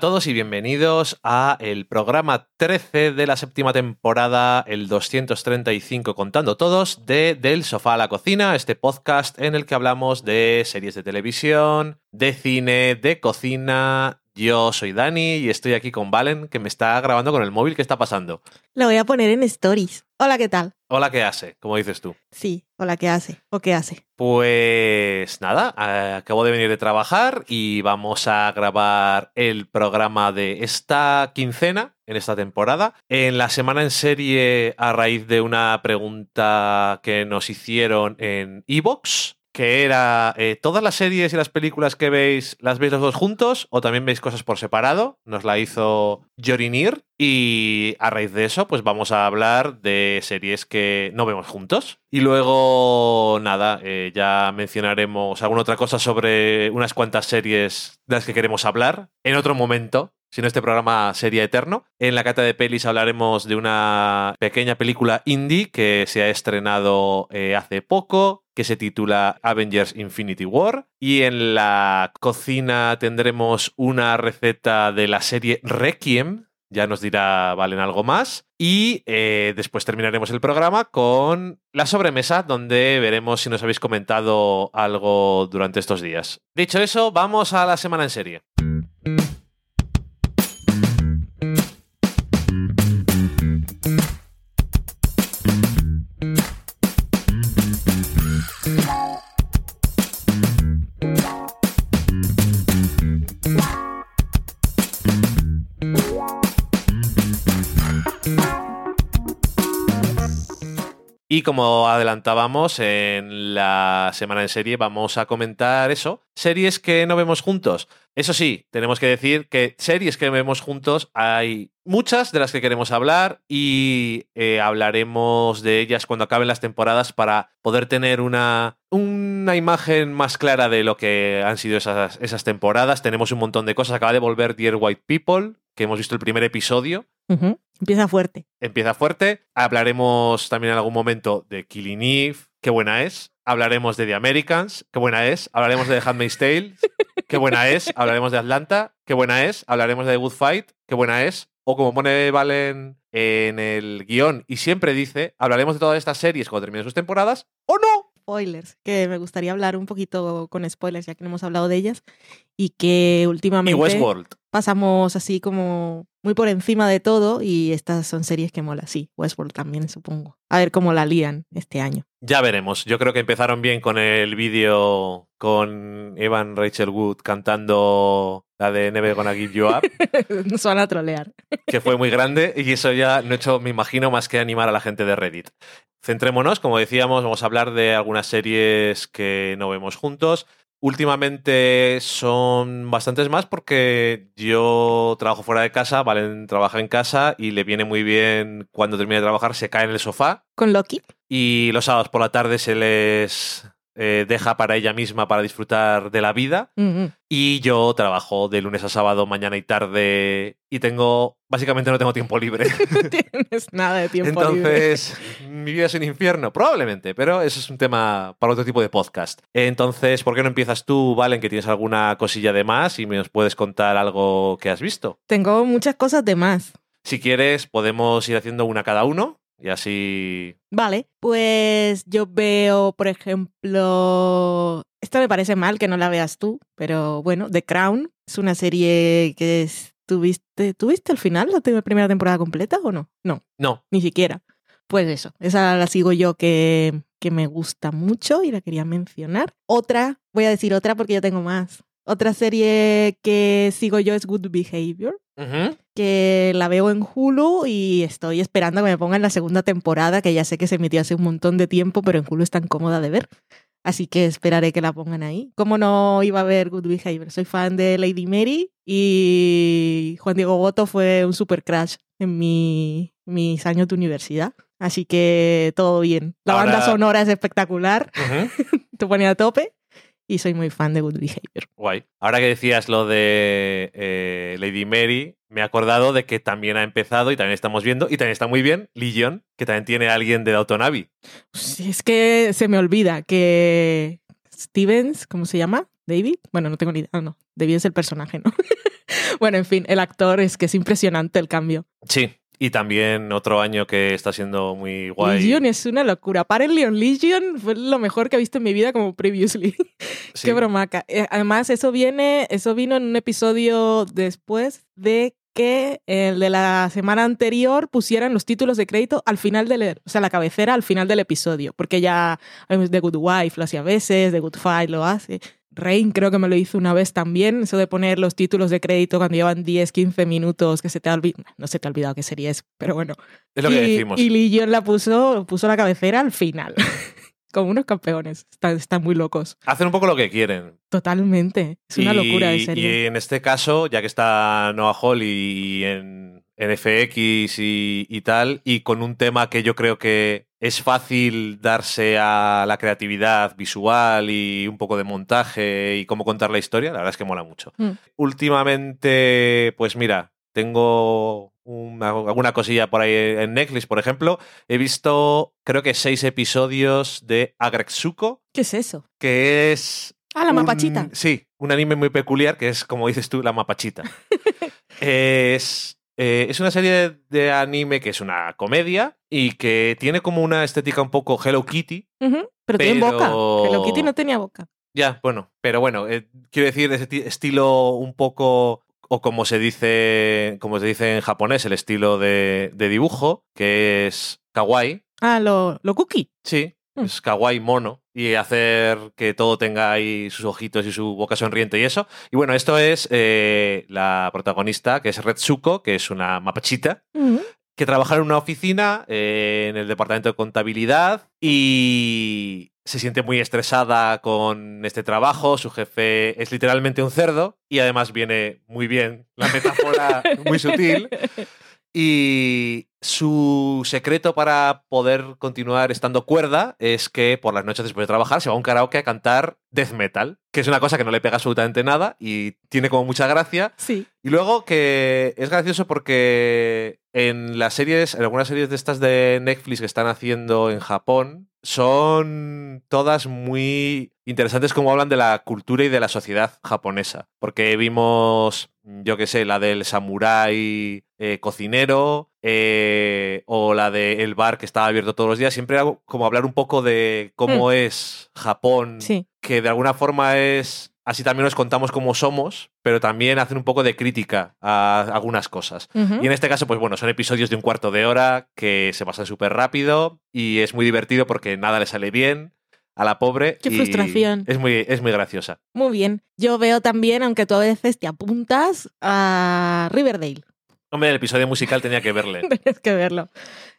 A todos y bienvenidos a el programa 13 de la séptima temporada, el 235 contando todos, de Del sofá a la cocina, este podcast en el que hablamos de series de televisión, de cine, de cocina. Yo soy Dani y estoy aquí con Valen, que me está grabando con el móvil. ¿Qué está pasando? Lo voy a poner en stories. Hola, ¿qué tal? Hola, ¿qué hace? Como dices tú. Sí, hola, ¿qué hace? ¿O qué hace? Pues nada, eh, acabo de venir de trabajar y vamos a grabar el programa de esta quincena, en esta temporada. En la semana en serie, a raíz de una pregunta que nos hicieron en Evox, que era eh, todas las series y las películas que veis, ¿las veis los dos juntos o también veis cosas por separado? Nos la hizo Jorinir y a raíz de eso pues vamos a hablar de series que no vemos juntos. Y luego, nada, eh, ya mencionaremos alguna otra cosa sobre unas cuantas series de las que queremos hablar en otro momento, si no este programa sería eterno. En la cata de pelis hablaremos de una pequeña película indie que se ha estrenado eh, hace poco, que se titula Avengers Infinity War. Y en la cocina tendremos una receta de la serie Requiem. Ya nos dirá Valen algo más. Y eh, después terminaremos el programa con la sobremesa, donde veremos si nos habéis comentado algo durante estos días. Dicho eso, vamos a la semana en serie. Y como adelantábamos en la semana en serie, vamos a comentar eso. Series que no vemos juntos. Eso sí, tenemos que decir que series que vemos juntos hay muchas de las que queremos hablar y eh, hablaremos de ellas cuando acaben las temporadas para poder tener una, una imagen más clara de lo que han sido esas, esas temporadas. Tenemos un montón de cosas. Acaba de volver Dear White People, que hemos visto el primer episodio. Empieza fuerte. Empieza fuerte. Hablaremos también en algún momento de Killing Eve, qué buena es. Hablaremos de The Americans, qué buena es. Hablaremos de The Handmaid's Tale, qué buena es. Hablaremos de Atlanta, qué buena es. Hablaremos de The Good Fight, qué buena es. O como pone Valen en el guion y siempre dice, hablaremos de todas estas series cuando terminen sus temporadas, o no. Spoilers, que me gustaría hablar un poquito con spoilers, ya que no hemos hablado de ellas. Y que Y últimamente Westworld. pasamos así como muy por encima de todo. Y estas son series que mola. Sí, Westworld también, supongo. A ver cómo la lían este año. Ya veremos. Yo creo que empezaron bien con el vídeo con Evan Rachel Wood cantando la de Never Gonna Give You Up. Nos van a trolear. que fue muy grande y eso ya no he hecho, me imagino, más que animar a la gente de Reddit. Centrémonos, como decíamos, vamos a hablar de algunas series que no vemos juntos. Últimamente son bastantes más porque yo trabajo fuera de casa, Valen trabaja en casa y le viene muy bien cuando termina de trabajar, se cae en el sofá Con Loki. y los sábados por la tarde se les eh, deja para ella misma para disfrutar de la vida. Y yo trabajo de lunes a sábado, mañana y tarde, y tengo, básicamente no tengo tiempo libre. No tienes nada de tiempo libre. Entonces, mi vida es un infierno, probablemente, pero eso es un tema para otro tipo de podcast. Entonces, ¿por qué no empiezas tú, Valen, que tienes alguna cosilla de más y nos puedes contar algo que has visto? Tengo muchas cosas de más. Si quieres, podemos ir haciendo una cada uno y así... Vale, pues yo veo, por ejemplo, esta me parece mal que no la veas tú, pero bueno, The Crown es una serie que es- tuviste, ¿tuviste al final la primera temporada completa o no? No, No, ni siquiera. Pues eso, esa la sigo yo que, que me gusta mucho y la quería mencionar. Otra, voy a decir otra porque yo tengo más. Otra serie que sigo yo es Good Behavior Que la veo en Hulu y estoy esperando a que me pongan la segunda temporada, que ya sé que se emitió hace un montón de tiempo, pero en Hulu es tan cómoda de ver. Así que esperaré que la pongan ahí. ¿Cómo no iba a ver Good Behavior? Soy fan de Lady Mary y Juan Diego Boto fue un super crash en mi, mis años de universidad. Así que todo bien. La Ahora- banda sonora es espectacular, Ujú. te pone a tope y soy muy fan de Good Behavior. Guay. Ahora que decías lo de eh, Lady Mary, me he acordado de que también ha empezado y también estamos viendo, y también está muy bien, Legion, que también tiene a alguien de Autonavi. Es que se me olvida que Stevens, ¿cómo se llama? David. Bueno, no tengo ni idea. Ah, no, David es el personaje, ¿no? bueno, en fin, el actor es que es impresionante el cambio. Sí, y también otro año que está siendo muy guay. Legion es una locura. Apparently on Legion fue lo mejor que he visto en mi vida como previously. Sí. Qué bromaca. Eh, Además, eso viene, eso vino en un episodio después de que el de la semana anterior pusieran los títulos de crédito al final del, o sea, la cabecera al final del episodio, porque ya The Good Wife lo hacía a veces, The Good Fight lo hace. Rain creo que me lo hizo una vez también, eso de poner los títulos de crédito cuando llevan 10, 15 minutos, que se te ha olvidado, no se te ha olvidado qué serie es, pero bueno. Es lo que y, decimos. Y Legion la puso, puso la cabecera al final, como unos campeones, están, están muy locos. Hacen un poco lo que quieren. Totalmente, es una locura de serie. Y en este caso, ya que está Noah Hall y en, en FX y, y tal, y con un tema que yo creo que es fácil darse a la creatividad visual y un poco de montaje y cómo contar la historia, la verdad es que mola mucho. Mm. Últimamente, pues mira, tengo una- alguna cosilla por ahí en Netflix, por ejemplo. He visto, creo que seis episodios de Agretsuko, ¿Qué es eso? que es Ah, la un- mapachita. Sí, un anime muy peculiar que es, como dices tú, la mapachita. es, eh, es una serie de, anime que es una comedia y que tiene como una estética un poco Hello Kitty. Pero, tiene boca. Hello Kitty no tenía boca. Ya, bueno, pero bueno, eh, quiero decir, ese ti- estilo un poco, o como se dice, como se dice en japonés, el estilo de, de dibujo, que es kawaii. Ah, lo, lo cookie. Sí, Mm. es kawaii mono y hacer que todo tenga ahí sus ojitos y su boca sonriente y eso. Y bueno, esto es eh, la protagonista, que es Retsuko, que es una mapachita, que trabaja en una oficina eh, en el departamento de contabilidad y se siente muy estresada con este trabajo. Su jefe es literalmente un cerdo y además viene muy bien la metáfora muy sutil. Y su secreto para poder continuar estando cuerda es que por las noches después de trabajar se va a un karaoke a cantar death metal, que es una cosa que no le pega absolutamente nada y tiene como mucha gracia. Sí. Y luego que es gracioso porque en las series, en algunas series de estas de Netflix que están haciendo en Japón, son todas muy interesantes como hablan de la cultura y de la sociedad japonesa. Porque vimos, yo qué sé, la del samurái eh, cocinero eh, o la del bar que estaba abierto todos los días. Siempre hago como hablar un poco de cómo es Japón Sí. que de alguna forma es. Así también nos contamos cómo somos, pero también hacen un poco de crítica a algunas cosas. Y en este caso, pues bueno, son episodios de un cuarto de hora que se pasan súper rápido y es muy divertido porque nada le sale bien a la pobre. Qué y frustración. Es muy, es muy graciosa. Muy bien. Yo veo también, aunque tú a veces te apuntas a Riverdale. Hombre, el episodio musical tenía que verle. Tenías que verlo.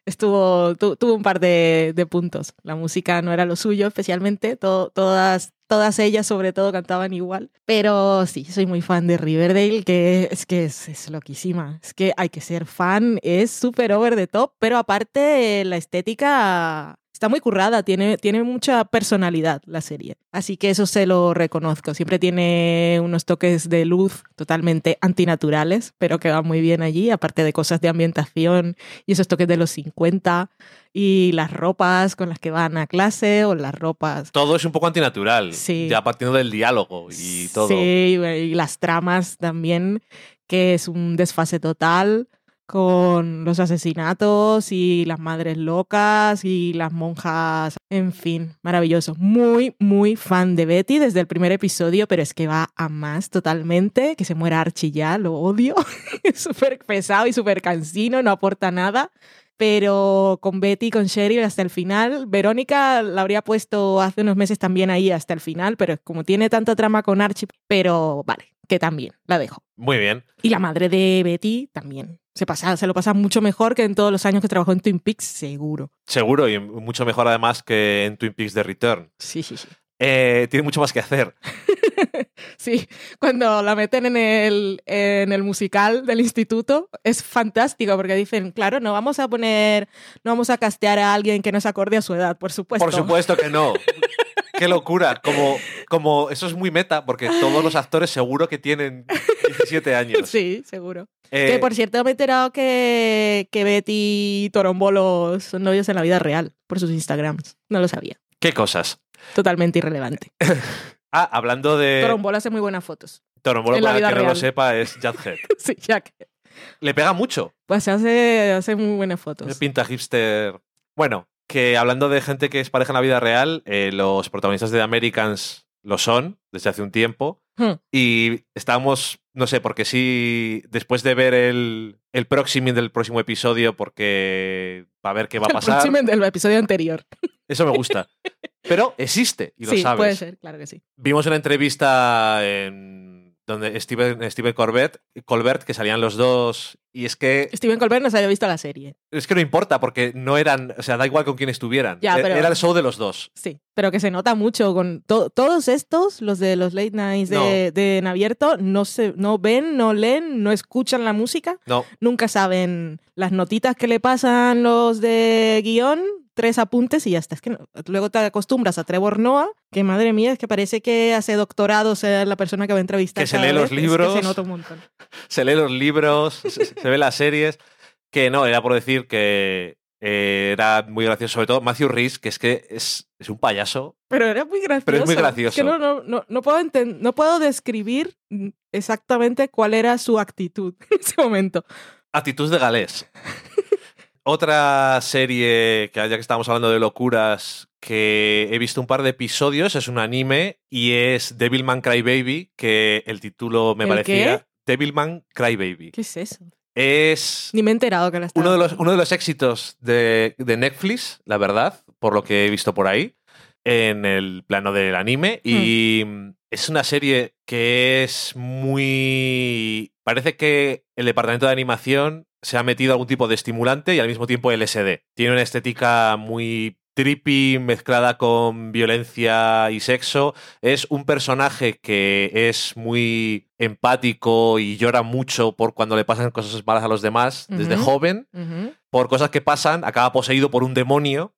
Estuvo, tu- tuvo un par de, puntos. La música no era lo suyo, especialmente. To- todas, todas ellas, sobre todo, cantaban igual. Pero sí, soy muy fan de Riverdale, que es que es, es loquísima. Es que hay que ser fan, es súper over the top, pero aparte la estética está muy currada, tiene, tiene mucha personalidad la serie. Así que eso se lo reconozco. Siempre tiene unos toques de luz totalmente antinaturales, pero que van muy bien allí, aparte de cosas de ambientación y esos toques de los 50 y las ropas con las que van a clase o las ropas. Todo es un poco antinatural. Sí. Ya partiendo del diálogo y todo. Sí, y las tramas también, que es un desfase total con los asesinatos y las madres locas y las monjas, en fin, maravilloso. Muy, muy fan de Betty desde el primer episodio, pero es que va a más totalmente, que se muera Archie ya, lo odio. es súper pesado y súper cansino, no aporta nada. Pero con Betty con Cheryl hasta el final. Verónica la habría puesto hace unos meses también ahí hasta el final, pero como tiene tanta trama con Archie, pero vale, que también la dejo. Muy bien. Y la madre de Betty también. Se, pasa, se lo pasa mucho mejor que en todos los años que trabajó en Twin Peaks, seguro. Seguro y mucho mejor además que en Twin Peaks The Return. Sí, sí, sí. Eh, tiene mucho más que hacer. Sí, cuando la meten en el, en el musical del instituto es fantástico porque dicen, claro, no vamos a poner, no vamos a castear a alguien que no se acorde a su edad, por supuesto. Por supuesto que no. Qué locura. Como, como eso es muy meta, porque todos los actores seguro que tienen 17 años. Sí, seguro. Eh, Que por cierto me he enterado que, que Betty y Torombolo son novios en la vida real por sus Instagrams. No lo sabía. ¿Qué cosas? Totalmente irrelevante. Ah, hablando de. Torombolo hace muy buenas fotos. Torombolo, para que no lo real. sepa, es Jughead. sí, Jack. Le pega mucho. Pues hace, hace muy buenas fotos. pinta hipster. Bueno, que hablando de gente que es pareja en la vida real, eh, los protagonistas de The Americans lo son desde hace un tiempo. Hmm. Y estábamos, no sé, porque sí, después de ver el, el proximing del próximo episodio, porque va a ver qué va a El pasar. próximo del episodio anterior. Eso me gusta. Pero existe, y lo sí, sabes. puede ser, claro que sí. Vimos una entrevista en donde Steven, Steven Colbert, Colbert, que salían los dos, y es que Steven Colbert no se había visto la serie. es que no importa, porque no eran, o sea, da igual con quién estuvieran. Ya, E- pero- Era el show de los dos. Sí, pero que se nota mucho con to- todos estos, los de los late nights de, abierto, no se, no ven, no leen, no escuchan la música, No, nunca saben las notitas que le pasan los de guion, tres apuntes y ya está. Es que no- luego te acostumbras a Trevor Noah, que madre mía, es que parece que hace doctorado sea la persona que va a entrevistar. Que se lee los es que libros. se nota un montón. Se lee los libros, se, se ve las series. Que no, era por decir que eh, era muy gracioso. Sobre todo Matthew Rhys, que es que es, es un payaso. Pero era muy gracioso. Pero es muy gracioso. que no, no, no, no, puedo no puedo describir exactamente cuál era su actitud en ese momento. Actitud de galés. Otra serie que ya que estábamos hablando de locuras que he visto un par de episodios es un anime y es Devilman Crybaby que el título me ¿El parecía Devilman Crybaby. ¿Qué es eso? Es Ni me he enterado que la estaba uno de los, uno de los éxitos de, de Netflix, la verdad, por lo que he visto por ahí, en el plano del anime. Y Hmm. es una serie que es muy... Parece que el departamento de animación se ha metido algún tipo de estimulante y al mismo tiempo LSD. Tiene una estética muy trippy mezclada con violencia y sexo. Es un personaje que es muy empático y llora mucho por cuando le pasan cosas malas a los demás desde joven. Por cosas que pasan, acaba poseído por un demonio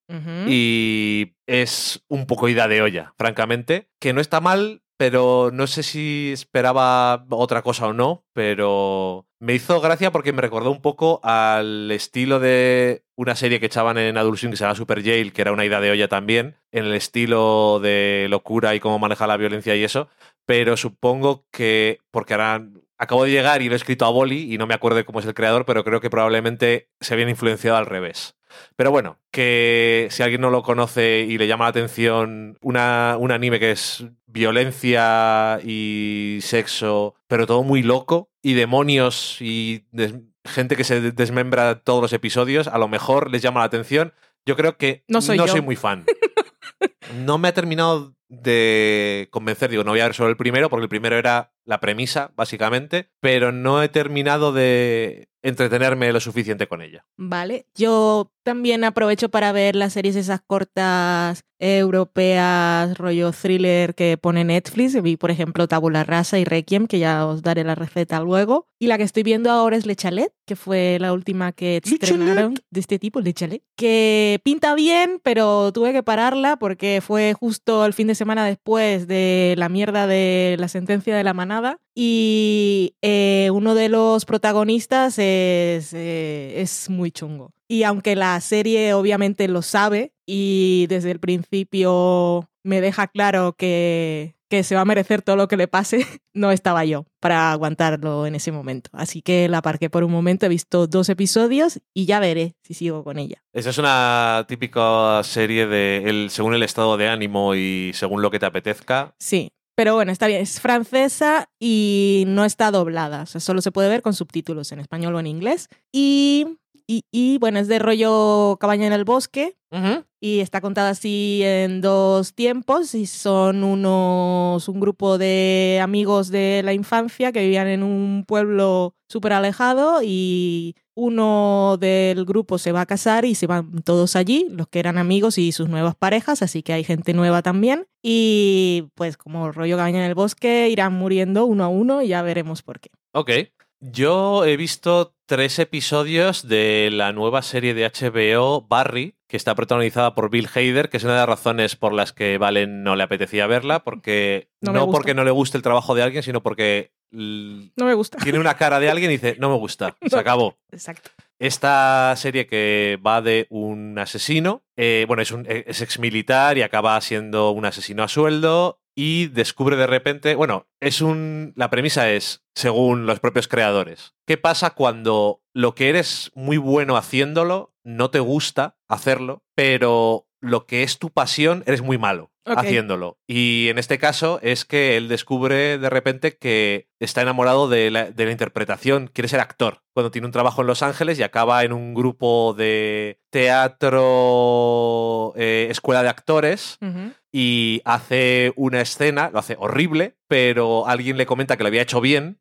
y es un poco ida de olla, francamente. Que no está mal, pero no sé si esperaba otra cosa o no, pero me hizo gracia porque me recordó un poco al estilo de una serie que echaban en Adult Swim que se llama Super Jail, que era una ida de olla también, en el estilo de locura y cómo maneja la violencia y eso, pero supongo que, porque ahora acabo de llegar y lo he escrito a Boli y no me acuerdo de cómo es el creador, pero creo que probablemente se habían influenciado al revés. Pero bueno, que si alguien no lo conoce y le llama la atención una, un anime que es violencia y sexo, pero todo muy loco, y demonios y gente que se de- desmembra todos los episodios, a lo mejor les llama la atención. Yo creo que No soy yo. muy fan. No me ha terminado de convencer, digo, no voy a ver solo el primero, porque el primero era la premisa, básicamente, pero no he terminado de entretenerme lo suficiente con ella. Vale, yo también aprovecho para ver las series esas cortas europeas, rollo thriller que pone Netflix. Vi, por ejemplo, Tabula Rasa y Requiem, que ya os daré la receta luego. Y la que estoy viendo ahora es Le Chalet, que fue la última que estrenaron de este tipo, Le Chalet, que pinta bien, pero tuve que pararla porque fue justo el fin de semana después de la mierda de la sentencia de la manada. Y eh, uno de los protagonistas es, eh, es muy chungo. Y aunque la serie obviamente lo sabe y desde el principio me deja claro que, que se va a merecer todo lo que le pase, no estaba yo para aguantarlo en ese momento. Así que la aparqué por un momento, he visto dos episodios y ya veré si sigo con ella. Esa es una típica serie de el, según el estado de ánimo y según lo que te apetezca. Sí. Pero bueno, está bien, es francesa y no está doblada, o sea, solo se puede ver con subtítulos en español o en inglés. Y, y, y bueno, es de rollo cabaña en el bosque, y está contada así en dos tiempos y son unos un grupo de amigos de la infancia que vivían en un pueblo súper alejado y uno del grupo se va a casar y se van todos allí, los que eran amigos y sus nuevas parejas, así que hay gente nueva también y pues como rollo cabaña en el bosque irán muriendo uno a uno y ya veremos por qué. Ok. Yo he visto tres episodios de la nueva serie de HBO Barry, que está protagonizada por Bill Hader, que es una de las razones por las que Valen no le apetecía verla, porque No porque no le guste el trabajo de alguien, sino porque No me gusta. tiene una cara de alguien y dice, no me gusta, se acabó. Exacto. Esta serie que va de un asesino, eh, bueno, es, un, es ex militar y acaba siendo un asesino a sueldo y descubre de repente, bueno, es un la premisa es según los propios creadores. ¿Qué pasa cuando lo que eres muy bueno haciéndolo no te gusta hacerlo, pero lo que es tu pasión eres muy malo haciéndolo? Y en este caso es que él descubre de repente que está enamorado de la, de la interpretación, quiere ser actor. Cuando tiene un trabajo en Los Ángeles y acaba en un grupo de teatro, eh, escuela de actores. Y hace una escena, lo hace horrible, pero alguien le comenta que lo había hecho bien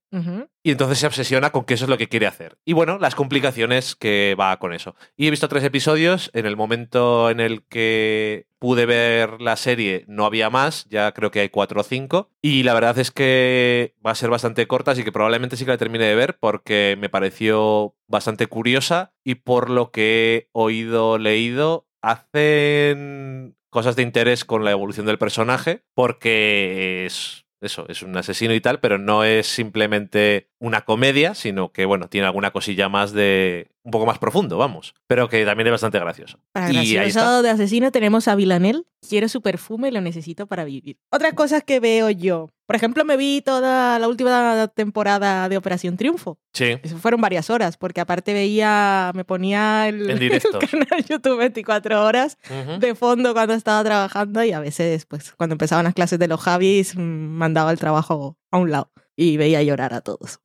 y entonces se obsesiona con que eso es lo que quiere hacer. Y bueno, las complicaciones que va con eso. Y he visto tres episodios, en el momento en el que pude ver la serie no había más, ya creo que hay cuatro o cinco, y la verdad es que va a ser bastante corta, así que probablemente sí que la termine de ver porque me pareció bastante curiosa y por lo que he oído, leído, hacen cosas de interés con la evolución del personaje porque es eso, es un asesino y tal, pero no es simplemente una comedia, sino que, bueno, tiene alguna cosilla más de. un poco más profundo, vamos. Pero que también es bastante gracioso. Para y ahí está. gracioso de asesino tenemos a Villanel. Quiero su perfume y lo necesito para vivir. Otras cosas que veo yo. Por ejemplo, me vi toda la última temporada de Operación Triunfo. Sí. Eso fueron varias horas, porque aparte veía, me ponía el, el canal YouTube 24 horas Ujú. de fondo cuando estaba trabajando y a veces, pues, cuando empezaban las clases de los Javis, mm, mandaba el trabajo a un lado y veía llorar a todos.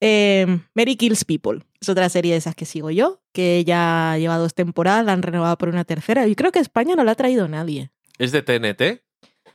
Eh, Mary Kills People es otra serie de esas que sigo yo, que ya lleva dos temporadas, la han renovado por una tercera y creo que España no la ha traído nadie. ¿Es de TNT?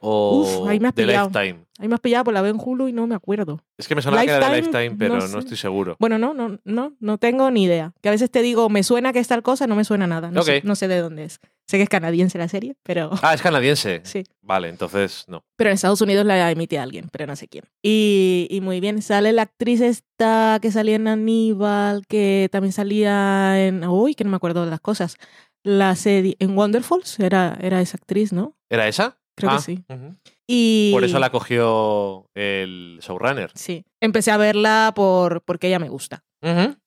¿O Uf, ahí me has de pillado. Lifetime? Ahí me has pillado, pues la veo en Hulu y no me acuerdo. Es que me sonaba que era de Lifetime, pero no estoy seguro. Bueno, no, no, no, no tengo ni idea. Que a veces te digo, me suena que es tal cosa, no me suena nada. No, sé, Ok. no sé de dónde es. Sé que es canadiense la serie, pero Ah, es canadiense. sí. Vale, entonces no. Pero en Estados Unidos la emite alguien, pero no sé quién. Y, y muy bien, sale la actriz esta que salía en Aníbal, que también salía en... Uy, que no me acuerdo de las cosas. La serie... En Wonderfalls era, era esa actriz, ¿no? ¿Era esa? Creo Ah, que sí. Y... Por eso la cogió el showrunner. Sí. Empecé a verla por, porque ella me gusta.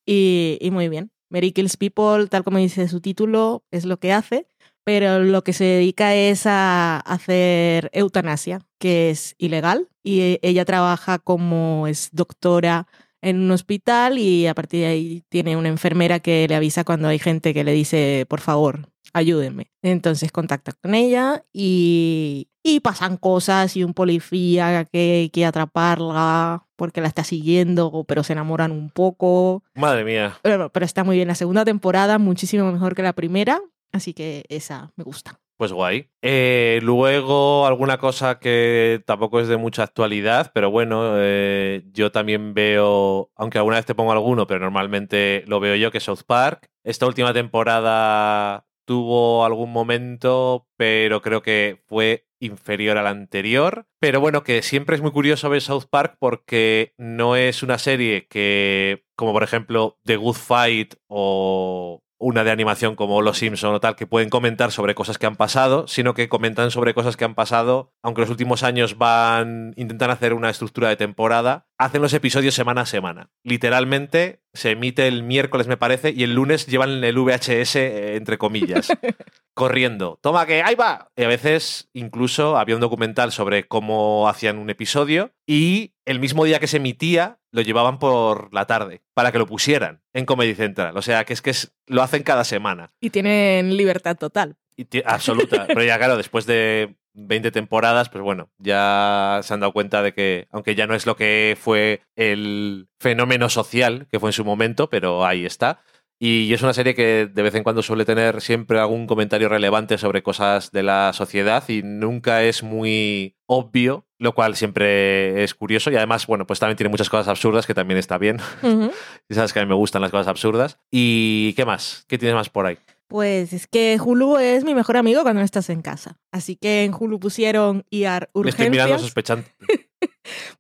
Y, y muy bien. Mary Kills People, tal como dice su título, es lo que hace, pero lo que se dedica es a hacer eutanasia, que es ilegal, y e- ella trabaja como es doctora en un hospital y a partir de ahí tiene una enfermera que le avisa cuando hay gente que le dice, por favor, ayúdenme. Entonces contacta con ella y, y pasan cosas y un policía que quiere atraparla porque la está siguiendo, pero se enamoran un poco. Madre mía. Pero, pero está muy bien. La segunda temporada, muchísimo mejor que la primera. Así que esa me gusta. Pues guay. Eh, luego, alguna cosa que tampoco es de mucha actualidad, pero bueno, eh, yo también veo, aunque alguna vez te pongo alguno, pero normalmente lo veo yo, que es South Park. Esta última temporada tuvo algún momento, pero creo que fue inferior al anterior. Pero bueno, que siempre es muy curioso ver South Park porque no es una serie que, como por ejemplo The Good Fight o una de animación como Los Simpson o tal, que pueden comentar sobre cosas que han pasado, sino que comentan sobre cosas que han pasado, aunque los últimos años van, intentan hacer una estructura de temporada, hacen los episodios semana a semana. Literalmente se emite el miércoles, me parece, y el lunes llevan el VHS, eh, entre comillas, corriendo. Toma que ahí va. Y a veces incluso había un documental sobre cómo hacían un episodio y el mismo día que se emitía lo llevaban por la tarde para que lo pusieran en Comedy Central. O sea, que es que es- lo hacen cada semana. Y tienen libertad total. Y absoluta. Pero ya, claro, después de 20 temporadas, pues bueno, ya se han dado cuenta de que, aunque ya no es lo que fue el fenómeno social que fue en su momento, pero ahí está. Y es una serie que de vez en cuando suele tener siempre algún comentario relevante sobre cosas de la sociedad y nunca es muy obvio, lo cual siempre es curioso. Y además, bueno, pues también tiene muchas cosas absurdas que también está bien. Ujú. Y sabes que a mí me gustan las cosas absurdas. ¿Y qué más? ¿Qué tienes más por ahí? Pues es que Hulu es mi mejor amigo cuando no estás en casa. Así que en Hulu pusieron IR Me estoy mirando Urgencias. sospechante.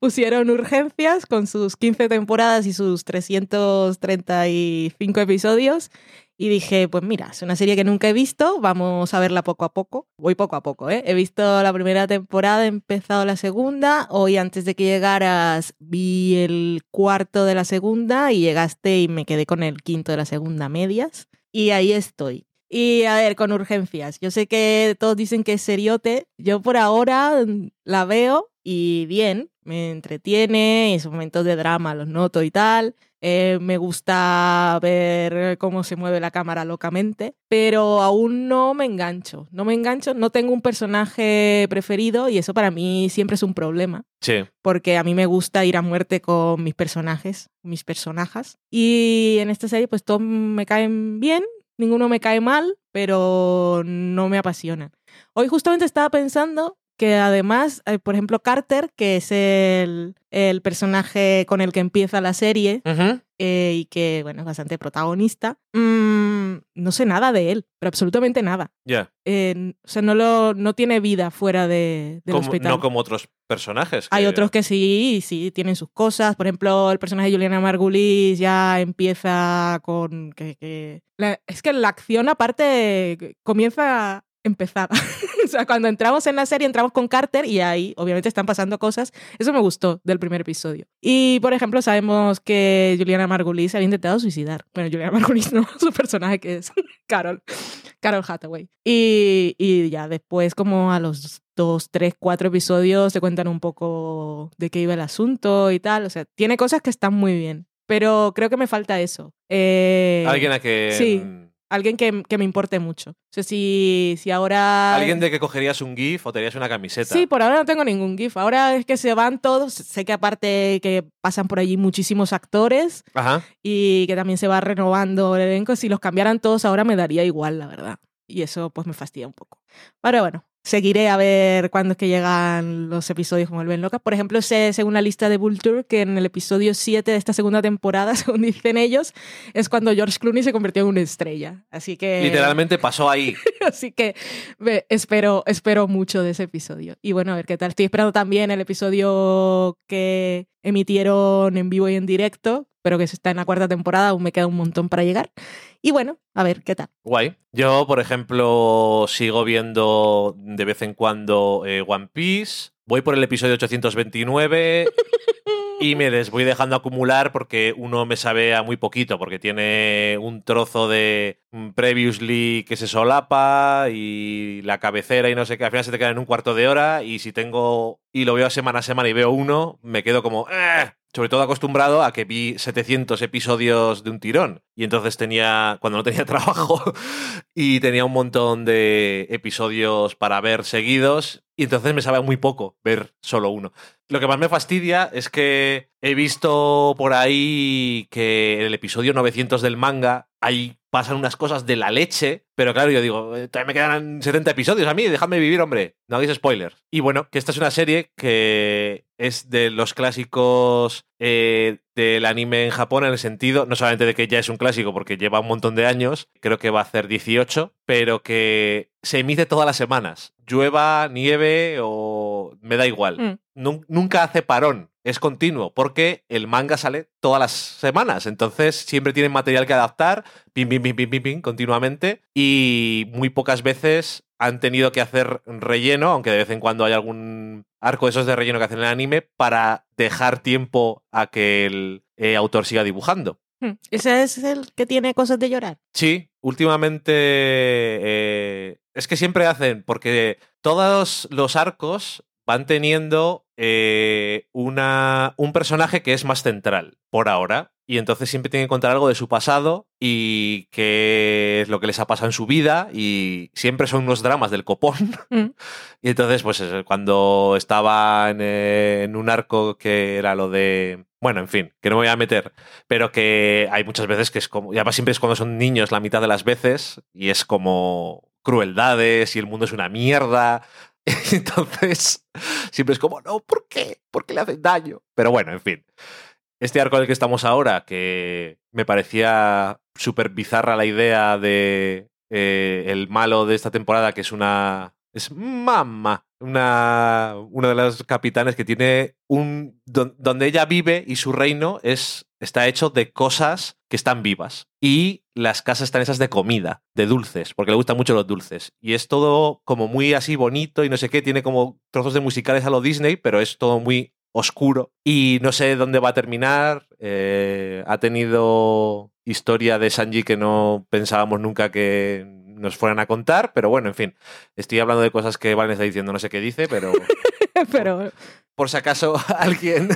pusieron Urgencias con sus 15 temporadas y sus 335 episodios. Y dije, pues mira, es una serie que nunca he visto, vamos a verla poco a poco. Voy poco a poco, ¿eh? He visto la primera temporada, he empezado la segunda. Hoy, antes de que llegaras, vi el cuarto de la segunda y llegaste y me quedé con el quinto de la segunda medias. Y ahí estoy. Y a ver, con urgencias. Yo sé que todos dicen que es seriote. Yo por ahora mm, la veo y bien, me entretiene, esos momentos de drama los noto y tal. Eh, me gusta ver cómo se mueve la cámara locamente, pero aún no me engancho. No me engancho, no tengo un personaje preferido y eso para mí siempre es un problema. Sí. Porque a mí me gusta ir a muerte con mis personajes, mis personajes. Y en esta serie pues todos me caen bien, ninguno me cae mal, pero no me apasiona. Hoy justamente estaba pensando que además, eh, por ejemplo, Carter, que es el, el, personaje con el que empieza la serie eh, y que, bueno, es bastante protagonista, mmm, no sé nada de él, pero absolutamente nada. Ya. Eh, o sea, no, lo, no tiene vida fuera de, del como, hospital. No como otros personajes. Que... Hay otros que sí, sí, tienen sus cosas. Por ejemplo, el personaje de Juliana Margulis ya empieza con... que, que... La, es que la acción aparte comienza empezar. o sea, cuando entramos en la serie, entramos con Carter y ahí obviamente están pasando cosas. Eso me gustó del primer episodio. Y, por ejemplo, sabemos que Juliana Margulis se había intentado suicidar. Bueno, Juliana Margulis no, su personaje que es Carol. Carol Hathaway. Y, y ya después, como a los dos, tres, cuatro episodios, te cuentan un poco de qué iba el asunto y tal. O sea, tiene cosas que están muy bien. Pero creo que me falta eso. Eh, Alguien a que... Sí alguien que, que, me importe mucho. O sea, si, si ahora... Alguien de que cogerías un GIF o te harías una camiseta. Sí, por ahora no tengo ningún GIF. Ahora es que se van todos. Sé que aparte que pasan por allí muchísimos actores Ajá. y que también se va renovando el elenco. Si los cambiaran todos ahora me daría igual, la verdad. Y eso pues me fastidia un poco. Pero bueno, seguiré a ver cuándo es que llegan los episodios como el Ben Loca. Por ejemplo, sé, según la lista de Vulture, que en el episodio 7 de esta segunda temporada, según dicen ellos, es cuando George Clooney se convirtió en una estrella. Así que... Literalmente pasó ahí. Así que me, espero, espero mucho de ese episodio. Y bueno, a ver qué tal. Estoy esperando también el episodio que emitieron en vivo y en directo, pero que está en la cuarta temporada, aún me queda un montón para llegar. Y bueno, a ver qué tal. Guay. Yo, por ejemplo, sigo viendo de vez en cuando eh, One Piece. Voy por el episodio 829 y me les voy dejando acumular porque uno me sabe a muy poquito, porque tiene un trozo de previously que se solapa y la cabecera y no sé qué, al final se te queda en un cuarto de hora y si tengo y lo veo semana a semana y veo uno, me quedo como... ¡Eh! Sobre todo acostumbrado a que vi 700 episodios de un tirón. Y entonces tenía, cuando no tenía trabajo, y tenía un montón de episodios para ver seguidos, y entonces me sabe muy poco ver solo uno. Lo que más me fastidia es que he visto por ahí que en el episodio 900 del manga ahí pasan unas cosas de la leche, pero claro, yo digo, todavía me quedan 70 episodios a mí, déjame vivir, hombre, no hagáis spoilers. Y bueno, que esta es una serie que es de los clásicos eh, del anime en Japón en el sentido, no solamente de que ya es un clásico porque lleva un montón de años, creo que va a hacer 18, pero que se emite todas las semanas, llueva, nieve o me da igual. Mm. Nunca hace parón, es continuo, porque el manga sale todas las semanas, entonces siempre tienen material que adaptar, pim, pim, pim, pim, pim, pim, continuamente, y muy pocas veces han tenido que hacer relleno, aunque de vez en cuando hay algún arco de esos de relleno que hacen en el anime, para dejar tiempo a que el eh, autor siga dibujando. ¿Ese es el que tiene cosas de llorar? Sí, últimamente eh, es que siempre hacen, porque todos los arcos van teniendo eh, una, un personaje que es más central por ahora. Y entonces siempre tienen que contar algo de su pasado y qué es lo que les ha pasado en su vida. Y siempre son unos dramas del copón. Mm. y entonces, pues cuando estaba en, en, un arco que era lo de. Bueno, en fin, que no me voy a meter. Pero que hay muchas veces que es como. Y además siempre es cuando son niños la mitad de las veces. Y es como crueldades y el mundo es una mierda. Entonces, siempre es como, no, ¿por qué? ¿Por qué le hacen daño? Pero bueno, en fin. Este arco en el que estamos ahora, que me parecía súper bizarra la idea de eh, el malo de esta temporada, que es una. Es mamá. Una, una de las capitanes que tiene un. donde ella vive y su reino es, está hecho de cosas que están vivas. Y las casas están esas de comida, de dulces, porque le gustan mucho los dulces. Y es todo como muy así bonito y no sé qué, tiene como trozos de musicales a lo Disney, pero es todo muy oscuro. Y no sé dónde va a terminar. Eh, ha tenido historia de Sanji que no pensábamos nunca que nos fueran a contar, pero bueno, en fin, estoy hablando de cosas que Valen está diciendo, no sé qué dice, pero Pero por si acaso alguien,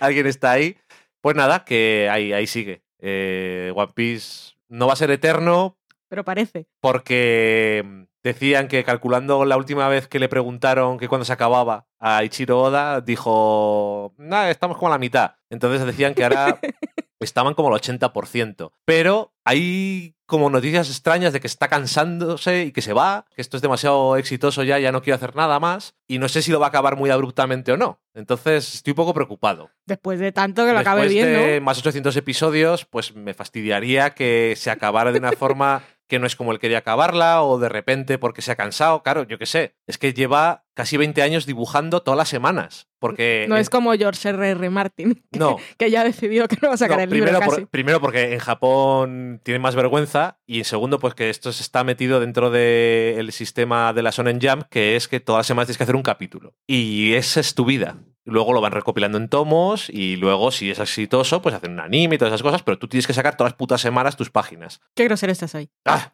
alguien está ahí, pues nada, que ahí, ahí sigue. Eh, One Piece no va a ser eterno pero parece. porque decían que calculando la última vez que le preguntaron que cuando se acababa a Ichiro Oda, dijo, nada, estamos como a la mitad. Entonces decían que ahora estaban como al 80%. Pero hay como noticias extrañas de que está cansándose y que se va, que esto es demasiado exitoso ya, ya no quiero hacer nada más. Y no sé si lo va a acabar muy abruptamente o no. Entonces estoy un poco preocupado. Después de tanto que lo acabe Después bien, de ¿no? más 800 episodios, pues me fastidiaría que se acabara de una forma que no es como él quería acabarla o de repente porque se ha cansado. Claro, yo qué sé. Es que lleva casi 20 años dibujando todas las semanas. Porque No es como George R. R. Martin, que, no, que ya ha decidido que no va a sacar no, el libro primero, casi. por- primero porque en Japón tiene más vergüenza y en segundo pues que esto se está metido dentro del sistema de la Shonen Jump que es que todas las semanas tienes que hacer un capítulo y esa es tu vida. Luego lo van recopilando en tomos y luego si es exitoso pues hacen un anime y todas esas cosas pero tú tienes que sacar todas las putas semanas tus páginas. Qué grosero estás hoy. ¡Ah!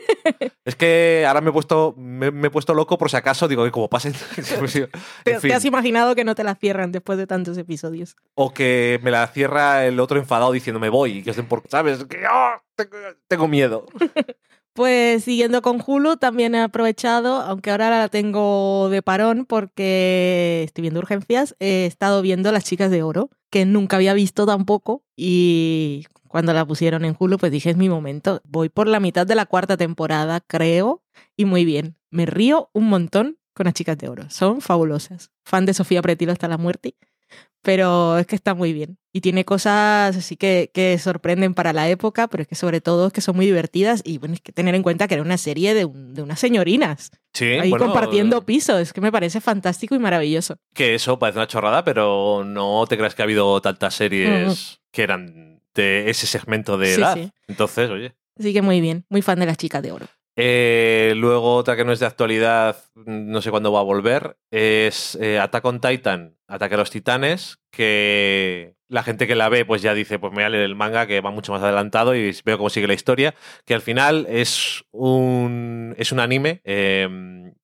es que ahora me he puesto me, me he puesto loco por si acaso digo que como pasen Te, te has imaginado que no te la cierran después de tantos episodios. O que me la cierra el otro enfadado diciendo me voy y que estén por. ¿Sabes? Que tengo, tengo miedo. Pues siguiendo con Hulu, también he aprovechado, aunque ahora la tengo de parón porque estoy viendo urgencias, he estado viendo Las Chicas de Oro, que nunca había visto tampoco y cuando la pusieron en Hulu pues dije es mi momento. Voy por la mitad de la cuarta temporada, creo, y muy bien. Me río un montón con Las Chicas de Oro. Son fabulosas. Fan de Sofía Pretilo hasta la muerte. Pero es que está muy bien. Y tiene cosas así que, que sorprenden para la época, pero es que sobre todo es que son muy divertidas. Y bueno, es que tener en cuenta que era una serie de, un- de unas señorinas. Sí, ahí bueno, compartiendo piso. Es que me parece fantástico y maravilloso. Que eso parece una chorrada, pero no te creas que ha habido tantas series que eran de ese segmento de Sí, edad. sí. Entonces, oye. Así que muy bien. Muy fan de las chicas de oro. Eh, luego, otra que no es de actualidad, no sé cuándo va a volver, es eh, Attack on Titan, Ataque a los Titanes, que la gente que la ve pues ya dice, pues me voy a leer el manga que va mucho más adelantado y veo cómo sigue la historia, que al final es un, es un anime eh,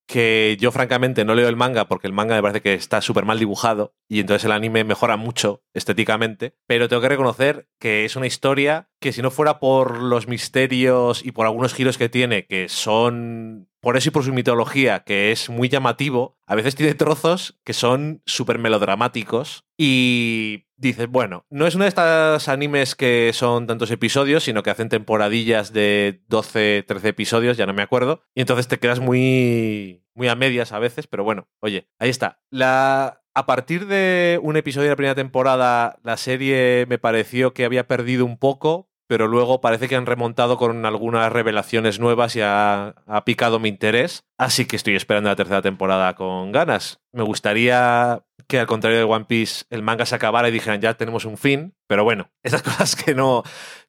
que yo francamente no leo el manga porque el manga me parece que está súper mal dibujado y entonces el anime mejora mucho estéticamente, pero tengo que reconocer que es una historia que si no fuera por los misterios y por algunos giros que tiene, que son por eso y por su mitología, que es muy llamativo, a veces tiene trozos que son súper melodramáticos y dices, bueno, no es uno de estos animes que son tantos episodios, sino que hacen temporadillas de 12, 13 episodios, ya no me acuerdo, y entonces te quedas muy, muy a medias a veces, pero bueno, oye, ahí está. La, a partir de un episodio de la primera temporada, la serie me pareció que había perdido un poco, pero luego parece que han remontado con algunas revelaciones nuevas y ha, picado mi interés. Así que estoy esperando la tercera temporada con ganas. Me gustaría que al contrario de One Piece el manga se acabara y dijeran ya tenemos un fin, pero bueno, esas cosas que no,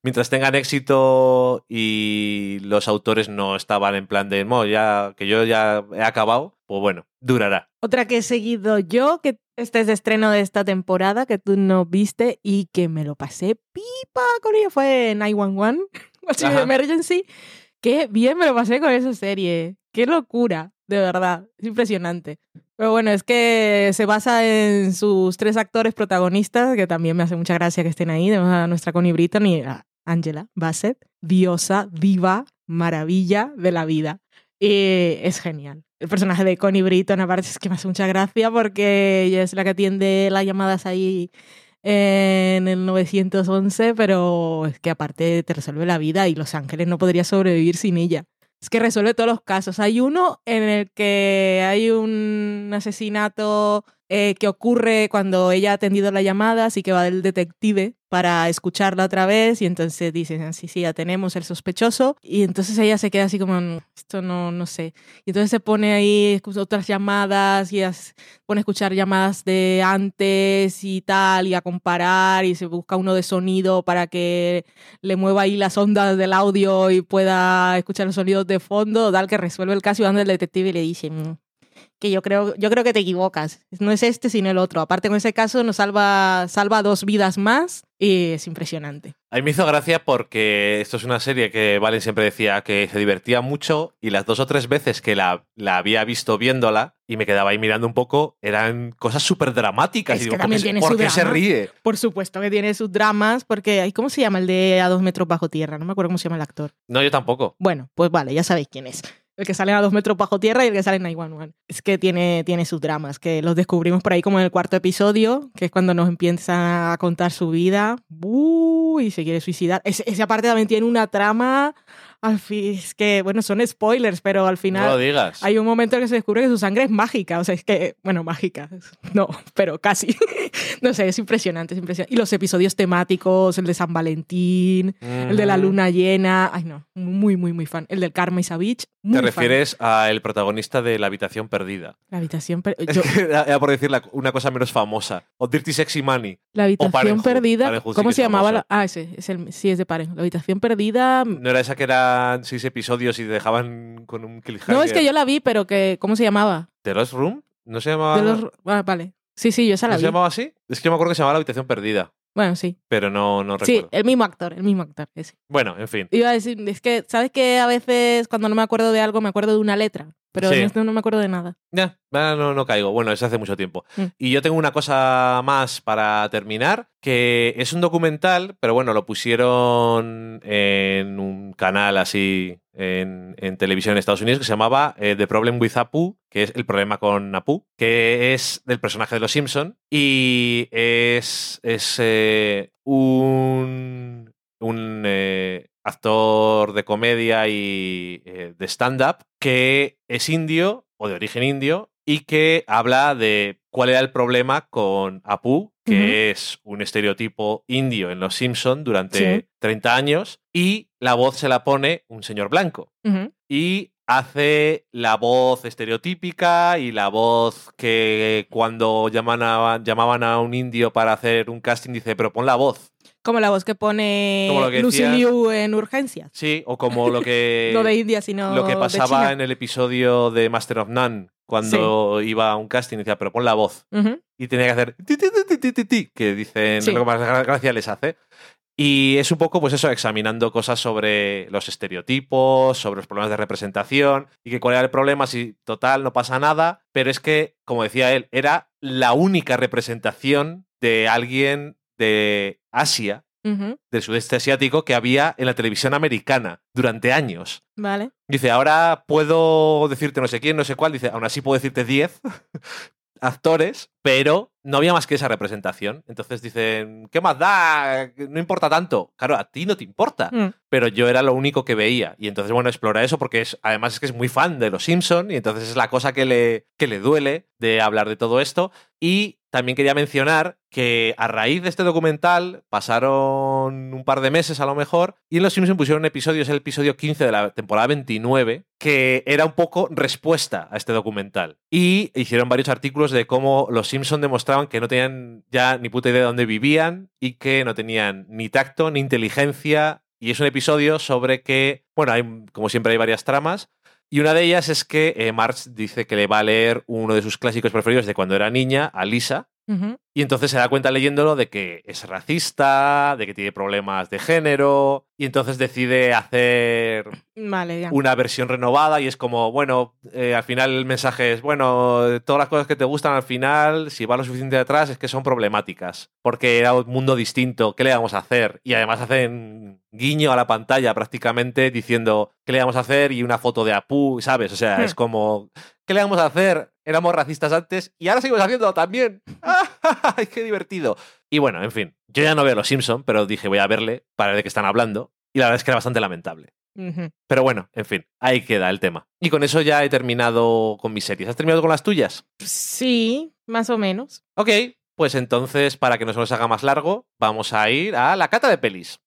mientras tengan éxito y los autores no estaban en plan de, no, ya que yo ya he acabado, pues bueno, durará. Otra que he seguido yo, que este es de estreno de esta temporada, que tú no viste y que me lo pasé pipa con ella, fue 911, Watching Ajá. Emergency. Qué bien me lo pasé con esa serie. Qué locura, de verdad. Es impresionante. Pero bueno, es que se basa en sus tres actores protagonistas, que también me hace mucha gracia que estén ahí. Tenemos a nuestra Connie Britton y a Angela Bassett, diosa, diva, maravilla de la vida. Y es genial. El personaje de Connie Britton, aparte, es que me hace mucha gracia porque ella es la que atiende las llamadas ahí en el 911, pero es que aparte te resuelve la vida y Los Ángeles no podría sobrevivir sin ella. Es que resuelve todos los casos. Hay uno en el que hay un asesinato eh, que ocurre cuando ella ha atendido la llamada, así que va del detective para escucharla otra vez y entonces dicen, "Ah, sí, sí, ya tenemos el sospechoso y entonces ella se queda así como, "Mm, esto no, no sé. Y entonces se pone ahí otras llamadas y pone a escuchar llamadas de antes y tal y a comparar y se busca uno de sonido para que le mueva ahí las ondas del audio y pueda escuchar los sonidos de fondo, tal que resuelve el caso y donde el detective y le dice "Mm, que yo creo, yo creo que te equivocas. No es este, sino el otro. Aparte, con ese caso nos salva, salva dos vidas más Y es impresionante. A mí me hizo gracia porque esto es una serie que Valen siempre decía que se divertía mucho y las dos o tres veces que la, la había visto viéndola y me quedaba ahí mirando un poco, eran cosas súper dramáticas. Es y que digo, ¿por también qué, tiene por su qué se drama. ríe? Por supuesto que tiene sus dramas, porque ¿cómo se llama el de A dos metros bajo tierra? No me acuerdo cómo se llama el actor. No, yo tampoco. Bueno, pues vale, ya sabéis quién es. El que sale a dos metros bajo tierra y el que sale en 911. Es que tiene, tiene sus dramas, que los descubrimos por ahí como en el cuarto episodio, que es cuando nos empieza a contar su vida. Y se quiere suicidar. Ese, esa parte también tiene una trama. Al fin, es que, bueno, son spoilers, pero al No final lo digas. hay un momento en que se descubre que su sangre es mágica. O sea, es que, bueno, mágica. No, pero casi. no sé, es impresionante, es impresionante. Y los episodios temáticos, el de San Valentín, el de la luna llena. Ay, no, muy, muy, muy fan. El del Karma Savage. Muy Te refieres al protagonista de La habitación perdida. La habitación, per- Es yo- que era era por decir una cosa menos famosa. O Dirty Sexy Money. la habitación perdida. ¿Cómo se llamaba? La, ah, ese, es el, sí, es de Paren. La habitación perdida. ¿No era esa que eran seis episodios y te dejaban con un cliffhanger? No, es que yo la vi, pero que. ¿Cómo se llamaba? ¿The Lost Room? ¿No se llamaba, ah, vale. Sí, sí, yo esa ¿no la se vi. llamaba así? Es que yo me acuerdo que se llamaba La habitación perdida. Bueno, sí. Pero no, no Sí, recuerdo. el mismo actor, el mismo actor. ese. Bueno, en fin. Iba a decir, es que, ¿sabes que a veces cuando no me acuerdo de algo me acuerdo de una letra? Pero Sí. en esto no me acuerdo de nada. Ya, no, no caigo. Bueno, eso hace mucho tiempo. Mm. Y yo tengo una cosa más para terminar, que es un documental, pero bueno, lo pusieron en un canal así en, en televisión en Estados Unidos que se llamaba eh, The Problem with Apu, que es el problema con Apu, que es del personaje de Los Simpson y es, es eh, un, un eh, actor de comedia y de stand-up que es indio o de origen indio y que habla de cuál era el problema con Apu, que es un estereotipo indio en Los Simpson durante Sí. 30 años y la voz se la pone un señor blanco y hace la voz estereotípica y la voz que cuando llaman a- llamaban a un indio para hacer un casting dice, pero pon la voz. Como la voz que pone que Lucy decías. Liu en Urgencias. Sí, o como lo que... no de India, sino lo que de pasaba China. en el episodio de Master of None, cuando iba a un casting y decía, pero pon la voz. Ujú. Y tenía que hacer ti, ti, ti, que dicen Sí. lo que más gra- gracia les hace. Y es un poco, pues eso, examinando cosas sobre los estereotipos, sobre los problemas de representación y que cuál era el problema, si total no pasa nada, pero es que, como decía él, era la única representación de alguien de Asia, del sudeste asiático, que había en la televisión americana durante años. Vale. Dice, ahora puedo decirte no sé quién, no sé cuál. Dice, aún así puedo decirte 10 actores, pero no había más que esa representación. Entonces dicen, ¿qué más da? No importa tanto. Claro, a ti no te importa. Mm. Pero yo era lo único que veía. Y entonces, bueno, explora eso porque es, además es que es muy fan de los Simpson y entonces es la cosa que le, que le duele de hablar de todo esto. Y también quería mencionar que a raíz de este documental pasaron un par de meses a lo mejor y en Los Simpson pusieron un episodio, es el episodio 15 de la temporada 29, que era un poco respuesta a este documental. Y hicieron varios artículos de cómo Los Simpson demostraban que no tenían ya ni puta idea de dónde vivían y que no tenían ni tacto ni inteligencia. Y es un episodio sobre que, bueno, hay, como siempre hay varias tramas, y una de ellas es que eh, Marge dice que le va a leer uno de sus clásicos preferidos de cuando era niña, a Lisa, Y entonces se da cuenta leyéndolo de que es racista, de que tiene problemas de género, y entonces decide hacer Vale, una versión renovada y es como, bueno, eh, al final el mensaje es, bueno, todas las cosas que te gustan al final, si va lo suficiente atrás, es que son problemáticas, porque era un mundo distinto, ¿qué le vamos a hacer? Y además hacen guiño a la pantalla prácticamente diciendo, ¿qué le vamos a hacer? Y una foto de Apu, ¿sabes? O sea, Hmm. es como, ¿qué le vamos a hacer? Éramos racistas antes y ahora seguimos haciendo también. ¡Ay, qué divertido! Y bueno, en fin, yo ya no veo Los Simpson, pero dije voy a verle para ver de qué están hablando. Y la verdad es que era bastante lamentable. Pero bueno, en fin, ahí queda el tema. Y con eso ya he terminado con mis series. ¿Has terminado con las tuyas? Sí, más o menos. Ok, pues entonces, para que no se nos haga más largo, vamos a ir a la cata de pelis.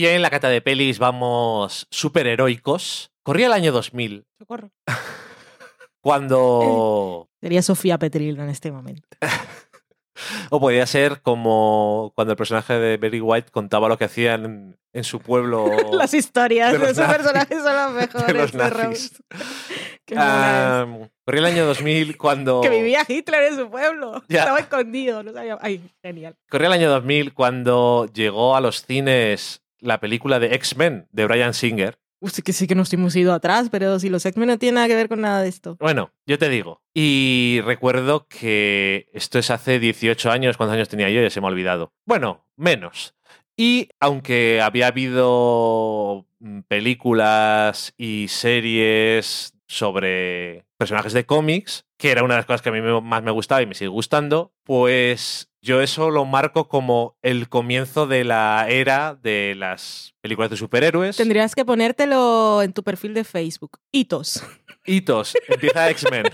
Y en la cata de pelis vamos superheroicos. Corría el año 2000, Socorro. cuando... Sería Sofía Petrillo en este momento. O podría ser como cuando el personaje de Berry White contaba lo que hacían en, en su pueblo. Las historias de de, nazis. personaje son las mejores. de los nazis. Qué corría el año 2000 cuando. Que vivía Hitler en su pueblo. Ya. Estaba escondido. No sabía. Ay, genial. Corría el año 2000 cuando llegó a los cines la película de X-Men de Brian Singer. Sí que sí que nos hemos ido atrás, pero si los X-Men no tienen nada que ver con nada de esto. Bueno, yo te digo. Y recuerdo que esto es hace 18 años. ¿Cuántos años tenía yo? Ya se me ha olvidado. Bueno, menos. Y aunque había habido mm, películas y series sobre personajes de cómics, que era una de las cosas que a mí más me gustaba y me sigue gustando, pues yo eso lo marco como el comienzo de la era de las películas de superhéroes. Tendrías que ponértelo en tu perfil de Facebook. Hitos. Hitos, empieza X-Men.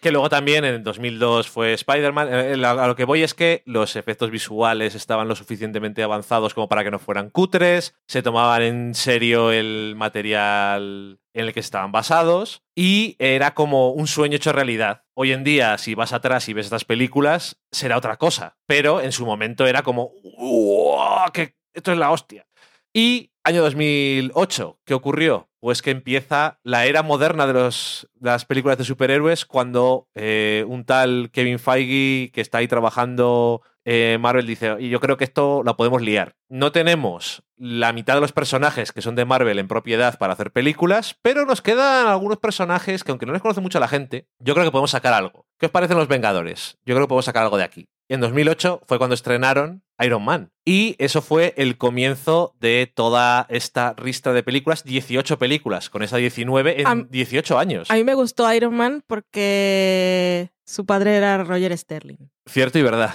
Que luego también en 2002 fue Spider-Man. Eh, eh, A lo que voy es que los efectos visuales estaban lo suficientemente avanzados como para que no fueran cutres, se tomaban en serio el material en el que estaban basados y era como un sueño hecho realidad. Hoy en día, si vas atrás y ves estas películas, será otra cosa, pero en su momento era como, que esto es la hostia. Y año 2008, ¿qué ocurrió? Pues que empieza la era moderna de, los, las películas de superhéroes cuando eh, un tal Kevin Feige, que está ahí trabajando eh, Marvel, dice, y yo creo que esto lo podemos liar. No tenemos la mitad de los personajes que son de Marvel en propiedad para hacer películas, pero nos quedan algunos personajes que aunque no les conoce mucho la gente, yo creo que podemos sacar algo. ¿Qué os parecen los Vengadores? Yo creo que podemos sacar algo de aquí. En 2008 fue cuando estrenaron Iron Man. Y eso fue el comienzo de toda esta ristra de películas. 18 películas, con esa 19 en Am- 18 años. A mí me gustó Iron Man porque su padre era Roger Sterling. Cierto y verdad.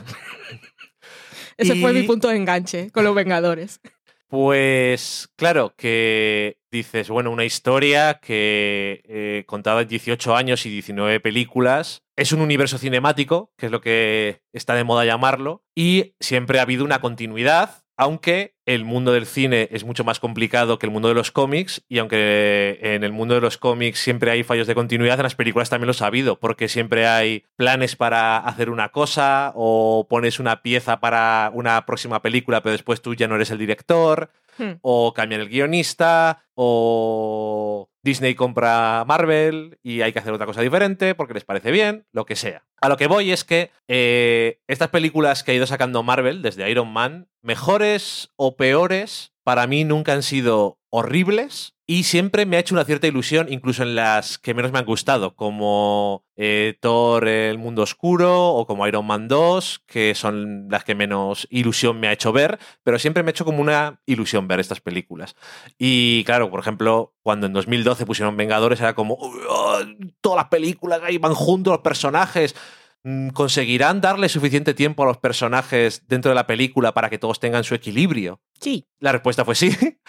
Ese fue mi punto de enganche con los Vengadores. Pues claro, que dices, bueno, una historia que eh, contada en 18 años y 19 películas. Es un universo cinemático, que es lo que está de moda llamarlo, y siempre ha habido una continuidad, aunque el mundo del cine es mucho más complicado que el mundo de los cómics, y aunque en el mundo de los cómics siempre hay fallos de continuidad, en las películas también los ha habido, porque siempre hay planes para hacer una cosa, o pones una pieza para una próxima película, pero después tú ya no eres el director Hmm. o cambian el guionista, o Disney compra Marvel y hay que hacer otra cosa diferente porque les parece bien, lo que sea. A lo que voy es que eh, estas películas que ha ido sacando Marvel, desde Iron Man, mejores o peores, para mí nunca han sido horribles y siempre me ha hecho una cierta ilusión, incluso en las que menos me han gustado, como eh, Thor El Mundo Oscuro o como Iron Man 2, que son las que menos ilusión me ha hecho ver, pero siempre me ha hecho como una ilusión ver estas películas. Y claro, por ejemplo, cuando en 2012 pusieron Vengadores, era como, "Oh, todas las películas ahí van juntos los personajes. Mm, ¿Conseguirán darle suficiente tiempo a los personajes dentro de la película para que todos tengan su equilibrio? Sí. La respuesta fue sí.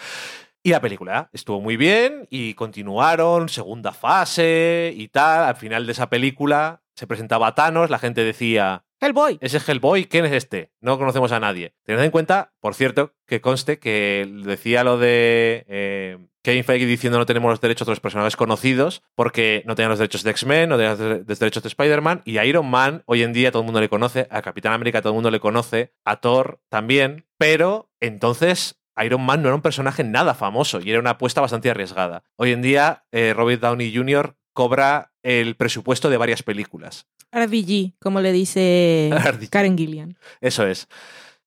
Y la película estuvo muy bien y continuaron, segunda fase y tal. Al final de esa película se presentaba a Thanos, la gente decía, Hellboy. ese es Hellboy, ¿quién es este? No conocemos a nadie. Tened en cuenta, por cierto, que conste que decía lo de eh, Kevin Feige diciendo no tenemos los derechos de los personajes conocidos porque no tenían los derechos de X-Men, no tenían los derechos de Spider-Man y a Iron Man hoy en día todo el mundo le conoce, a Capitán América todo el mundo le conoce, a Thor también, pero entonces Iron Man no era un personaje nada famoso y era una apuesta bastante arriesgada. Hoy en día eh, Robert Downey Jr. cobra el presupuesto de varias películas. RDG, como le dice RDG. Karen Gillian. Eso es.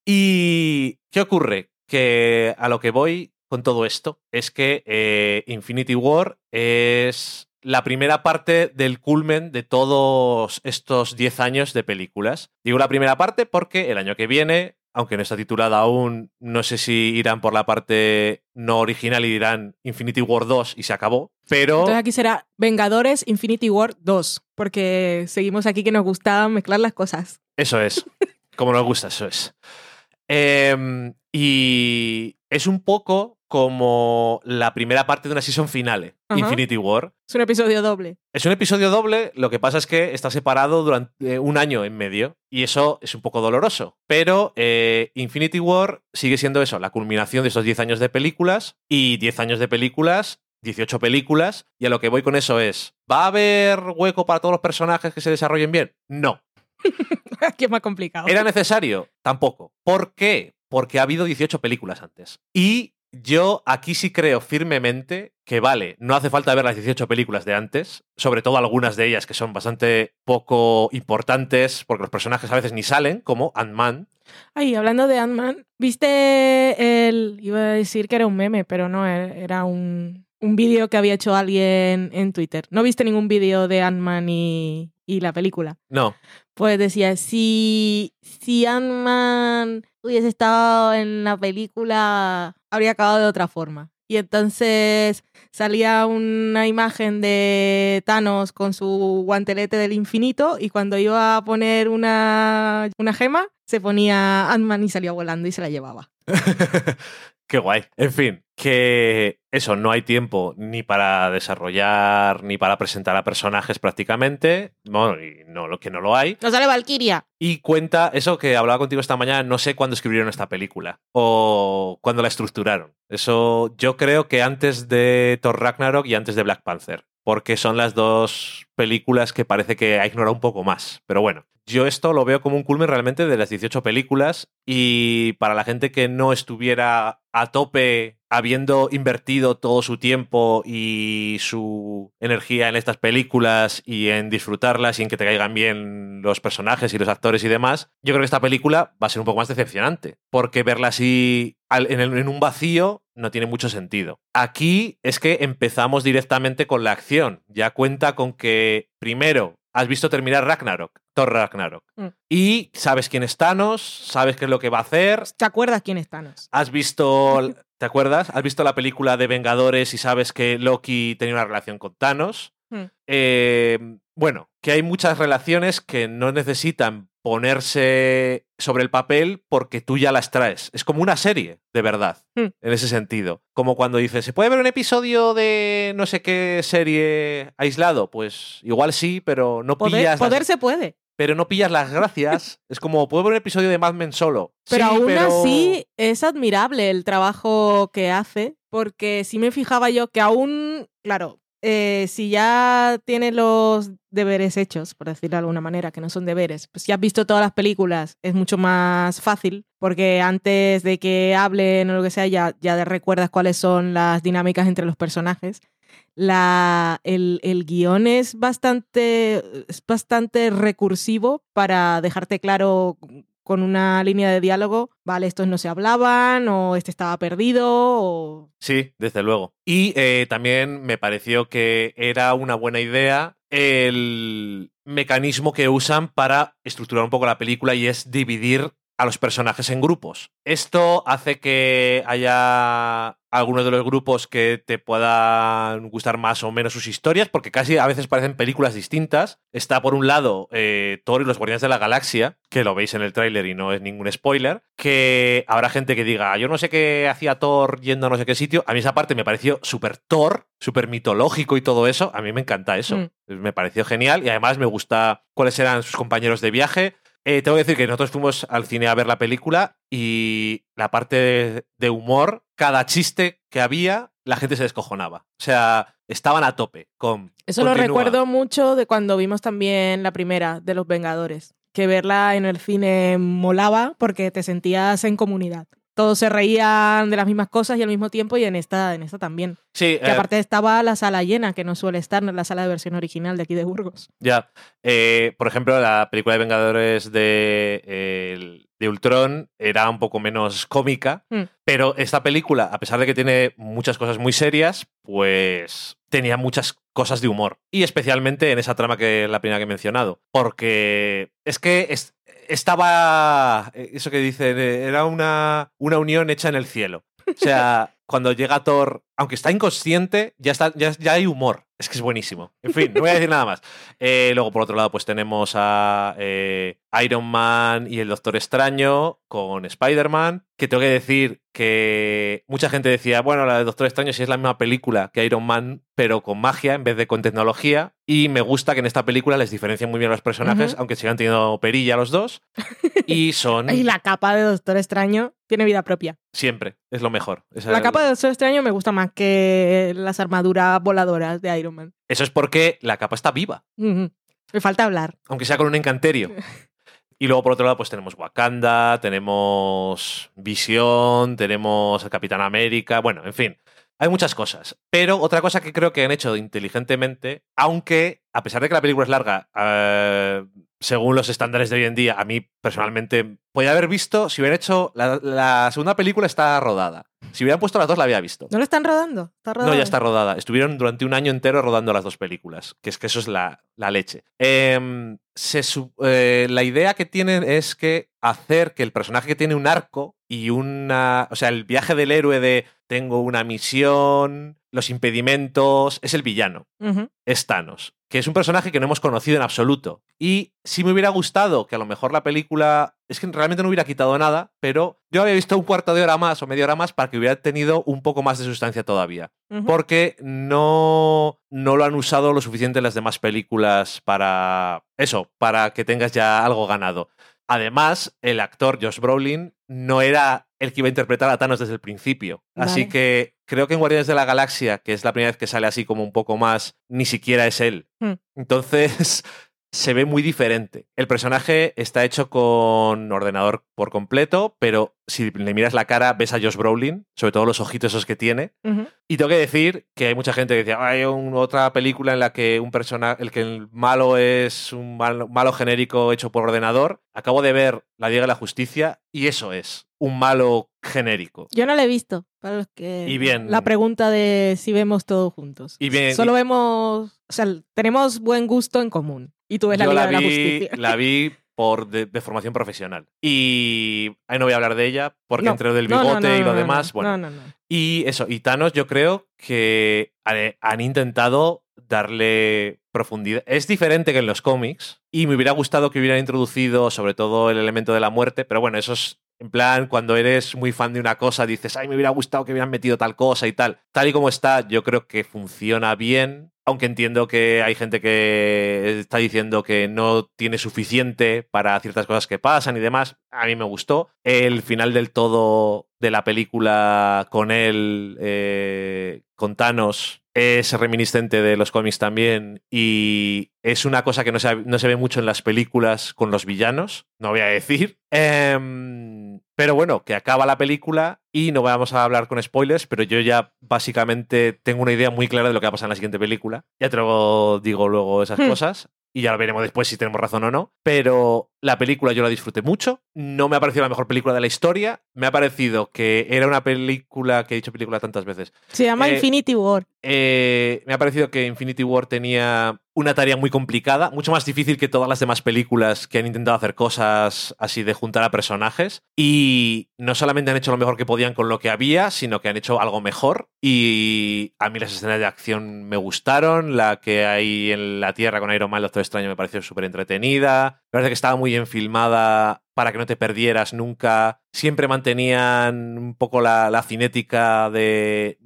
¿Y qué ocurre? Que a lo que voy con todo esto es que eh, Infinity War es la primera parte del culmen de todos estos 10 años de películas. Digo la primera parte porque el año que viene, aunque no está titulada aún, no sé si irán por la parte no original y dirán Infinity War 2 y se acabó, pero... Entonces aquí será Vengadores Infinity War 2, porque seguimos aquí que nos gustaba mezclar las cosas. Eso es. Como nos gusta, eso es. Em, y es un poco como la primera parte de una season finale, Ajá. Infinity War. Es un episodio doble. Es un episodio doble, lo que pasa es que está separado durante eh, un año en medio y eso es un poco doloroso. Pero eh, Infinity War sigue siendo eso, la culminación de esos 10 años de películas y 10 años de películas, 18 películas y a lo que voy con eso es, ¿va a haber hueco para todos los personajes que se desarrollen bien? No. Aquí es más complicado. ¿Era necesario? Tampoco. ¿Por qué? Porque ha habido 18 películas antes. Y yo aquí sí creo firmemente que vale, no hace falta ver las 18 películas de antes, sobre todo algunas de ellas que son bastante poco importantes, porque los personajes a veces ni salen, como Ant-Man. Ay, hablando de Ant-Man, ¿viste el... iba a decir que era un meme, pero no, e-, era un, un vídeo que había hecho alguien en Twitter. ¿No viste ningún vídeo de Ant-Man y, y la película? No. Pues decía, si, si Ant-Man hubiese estado en la película, habría acabado de otra forma. Y entonces salía una imagen de Thanos con su guantelete del infinito y cuando iba a poner una, una gema, se ponía Ant-Man y salía volando y se la llevaba. Qué guay. En fin, que eso, no hay tiempo ni para desarrollar ni para presentar a personajes prácticamente. Bueno, y no, lo que no lo hay. ¡No sale Valkyria! Y cuenta eso que hablaba contigo esta mañana, no sé cuándo escribieron esta película o cuándo la estructuraron. Eso yo creo que antes de Thor Ragnarok y antes de Black Panther, porque son las dos películas que parece que ha ignorado un poco más. Pero bueno, yo esto lo veo como un culmen realmente de las 18 películas y para la gente que no estuviera a tope habiendo invertido todo su tiempo y su energía en estas películas y en disfrutarlas y en que te caigan bien los personajes y los actores y demás, yo creo que esta película va a ser un poco más decepcionante, porque verla así en, un vacío no tiene mucho sentido. Aquí es que empezamos directamente con la acción, ya cuenta con que primero has visto terminar Ragnarok, Thor Ragnarok. Mm. Y sabes quién es Thanos, sabes qué es lo que va a hacer. ¿Te acuerdas quién es Thanos? Has visto, ¿te acuerdas? Has visto la película de Vengadores y sabes que Loki tenía una relación con Thanos. Mm. Eh, bueno, que hay muchas relaciones que no necesitan ponerse sobre el papel porque tú ya las traes. Es como una serie, de verdad, Mm. en ese sentido. Como cuando dices, ¿se puede ver un episodio de no sé qué serie aislado? Pues igual sí, pero no Poder, pillas. las- poder se puede. pero no pillas las gracias. es como, ¿puedo ver un episodio de Mad Men solo? Pero Sí, aún pero- así es admirable el trabajo que hace, porque sí me fijaba yo que aún, claro, eh, si ya tienes los deberes hechos, por decirlo de alguna manera, que no son deberes, pues si has visto todas las películas es mucho más fácil, porque antes de que hablen o lo que sea, ya, ya recuerdas cuáles son las dinámicas entre los personajes. La, el, el guion es bastante, es bastante recursivo para dejarte claro con una línea de diálogo, vale, estos no se hablaban, o este estaba perdido, o... Sí, desde luego. Y eh, también me pareció que era una buena idea el mecanismo que usan para estructurar un poco la película y es dividir a los personajes en grupos. Esto hace que haya algunos de los grupos que te puedan gustar más o menos sus historias, porque casi a veces parecen películas distintas. Está por un lado eh, Thor y los Guardianes de la Galaxia, que lo veis en el tráiler y no es ningún spoiler, que habrá gente que diga, yo no sé qué hacía Thor yendo a no sé qué sitio. A mí esa parte me pareció súper Thor, súper mitológico y todo eso. A mí me encanta eso. Mm. Me pareció genial y además me gusta cuáles eran sus compañeros de viaje. Eh, tengo que decir que nosotros fuimos al cine a ver la película y la parte de, de humor, cada chiste que había, la gente se descojonaba. O sea, estaban a tope con... Eso lo recuerdo mucho de cuando vimos también la primera de Los Vengadores, que verla en el cine molaba porque te sentías en comunidad. Todos se reían de las mismas cosas y al mismo tiempo y en esta, en esta también. Sí, Que eh, aparte estaba la sala llena, que no suele estar en la sala de versión original de aquí de Burgos. Ya. Eh, por ejemplo, la película de Vengadores de, eh, de Ultron era un poco menos cómica, Mm. pero esta película, a pesar de que tiene muchas cosas muy serias, pues tenía muchas cosas de humor. Y especialmente en esa trama que es la primera que he mencionado. Porque es que es- estaba, eh, eso que dicen, eh, era una, una unión hecha en el cielo. O sea, cuando llega Thor, aunque está inconsciente, ya, está, ya, ya hay humor. Es que es buenísimo. En fin, no voy a decir nada más. Eh, luego, por otro lado, pues tenemos a eh, Iron Man y el Doctor Extraño con Spider-Man. Que tengo que decir que mucha gente decía, bueno, la de Doctor Extraño sí es la misma película que Iron Man, pero con magia en vez de con tecnología. Y me gusta que en esta película les diferencian muy bien los personajes, aunque sigan teniendo perilla los dos. Y son Y la capa de Doctor Extraño tiene vida propia. siempre, es lo mejor. La capa de Doctor Extraño me gusta más que las armaduras voladoras de Iron Man. Eso es porque la capa está viva. Me falta hablar. aunque sea con un encanterio. Y luego, por otro lado, pues tenemos Wakanda, tenemos Visión, tenemos el Capitán América, bueno, en fin. Hay muchas cosas. Pero otra cosa que creo que han hecho inteligentemente, aunque a pesar de que la película es larga, eh, según los estándares de hoy en día, a mí personalmente podría haber visto, si hubiera hecho, la, la segunda película está rodada. Si hubieran puesto las dos, la había visto. ¿No lo están rodando? ¿Está No, ya está rodada. Estuvieron durante un año entero rodando las dos películas, que es que eso es la, la leche. Em, se eh, la idea que tienen es que hacer que el personaje que tiene un arco y una... O sea, el viaje del héroe de tengo una misión, los impedimentos, es el villano Ujú. es Thanos, que es un personaje que no hemos conocido en absoluto. Y sí me hubiera gustado que a lo mejor la película, es que realmente no hubiera quitado nada, pero yo había visto un cuarto de hora más o media hora más para que hubiera tenido un poco más de sustancia todavía. Porque no, no lo han usado lo suficiente en las demás películas para eso, para que tengas ya algo ganado. Además, el actor Josh Brolin no era el que iba a interpretar a Thanos desde el principio. Así que creo que en Guardianes de la Galaxia, que es la primera vez que sale así como un poco más, ni siquiera es él. Hmm. Entonces, se ve muy diferente. El personaje está hecho con ordenador por completo, pero si le miras la cara, ves a Josh Brolin, sobre todo los ojitos esos que tiene. Y tengo que decir que hay mucha gente que decía, hay un- otra película en la que un personaje, el que el malo es un malo, malo genérico hecho por ordenador. Acabo de ver La Liga de la Justicia y eso es, un malo genérico. Yo no lo he visto. Para los que. Y bien. La pregunta de si vemos todos juntos. Y bien, Solo y- vemos. O sea, tenemos buen gusto en común. Y tú ves la Yo Liga la de la vi, Justicia. la vi por de, de formación profesional. Y ahí no voy a hablar de ella, porque No, entre lo del no, no, bigote no, y lo demás, no, bueno. No, no, no. Y eso, y Thanos yo creo que han intentado darle profundidad. Es diferente que en los cómics y me hubiera gustado que hubieran introducido sobre todo el elemento de la muerte, pero bueno, eso es en plan cuando eres muy fan de una cosa dices, ay, me hubiera gustado que hubieran metido tal cosa y tal. Tal y como está, yo creo que funciona bien, aunque entiendo que hay gente que está diciendo que no tiene suficiente para ciertas cosas que pasan y demás. A mí me gustó. El final del todo de la película con él, eh, con Thanos, es reminiscente de los cómics también y es una cosa que no se, no se ve mucho en las películas con los villanos, no voy a decir. Em, pero bueno, que acaba la película y no vamos a hablar con spoilers, pero yo ya básicamente tengo una idea muy clara de lo que va a pasar en la siguiente película. Ya te lo digo luego esas Hmm. cosas. Y ya lo veremos después si tenemos razón o no. Pero la película yo la disfruté mucho. No me ha parecido la mejor película de la historia. Me ha parecido que era una película, que he dicho película tantas veces, Se llama Eh, Infinity War. eh, me ha parecido que Infinity War tenía una tarea muy complicada, mucho más difícil que todas las demás películas que han intentado hacer cosas así de juntar a personajes. Y no solamente han hecho lo mejor que podían con lo que había, sino que han hecho algo mejor. Y a mí las escenas de acción me gustaron. La que hay en la Tierra con Iron Man, Doctor Extraño, me pareció súper entretenida. Me parece que estaba muy bien filmada para que no te perdieras nunca. Siempre mantenían un poco la, la cinética de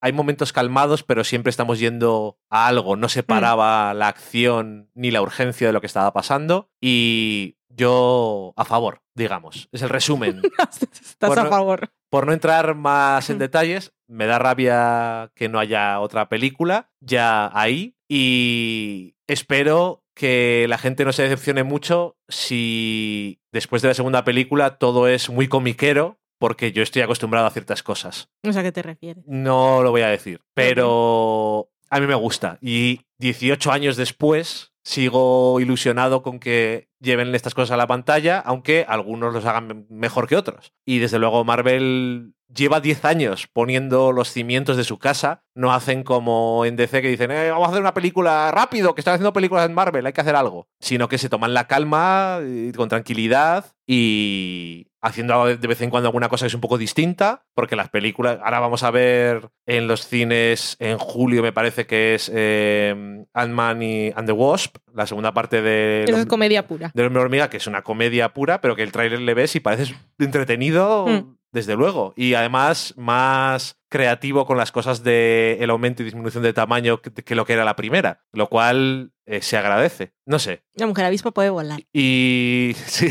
hay momentos calmados, pero siempre estamos yendo a algo. No se paraba la acción ni la urgencia de lo que estaba pasando. Y yo a favor, digamos. Es el resumen. Estás por a no- favor. Por no entrar más en Mm. detalles, me da rabia que no haya otra película ya ahí. Y espero que la gente no se decepcione mucho si después de la segunda película todo es muy comiquero, porque yo estoy acostumbrado a ciertas cosas. No sé a qué te refieres. No lo voy a decir, pero a mí me gusta. Y 18 años después sigo ilusionado con que lleven estas cosas a la pantalla, aunque algunos los hagan mejor que otros. Y desde luego Marvel lleva 10 años poniendo los cimientos de su casa. No hacen como en DC que dicen, "Eh, vamos a hacer una película rápido, que están haciendo películas en Marvel, hay que hacer algo. Sino que se toman la calma, y con tranquilidad y haciendo de vez en cuando alguna cosa que es un poco distinta, porque las películas, ahora vamos a ver en los cines en julio, me parece que es eh, Ant-Man y and the Wasp, la segunda parte de... Eso es comedia pura. del Hombre Hormiga, que es una comedia pura, pero que el tráiler le ves y parece entretenido, Mm. Desde luego. Y además más creativo con las cosas de el aumento y disminución de tamaño que, que lo que era la primera, lo cual eh, se agradece. No sé. La mujer avispa puede volar. Y, sí.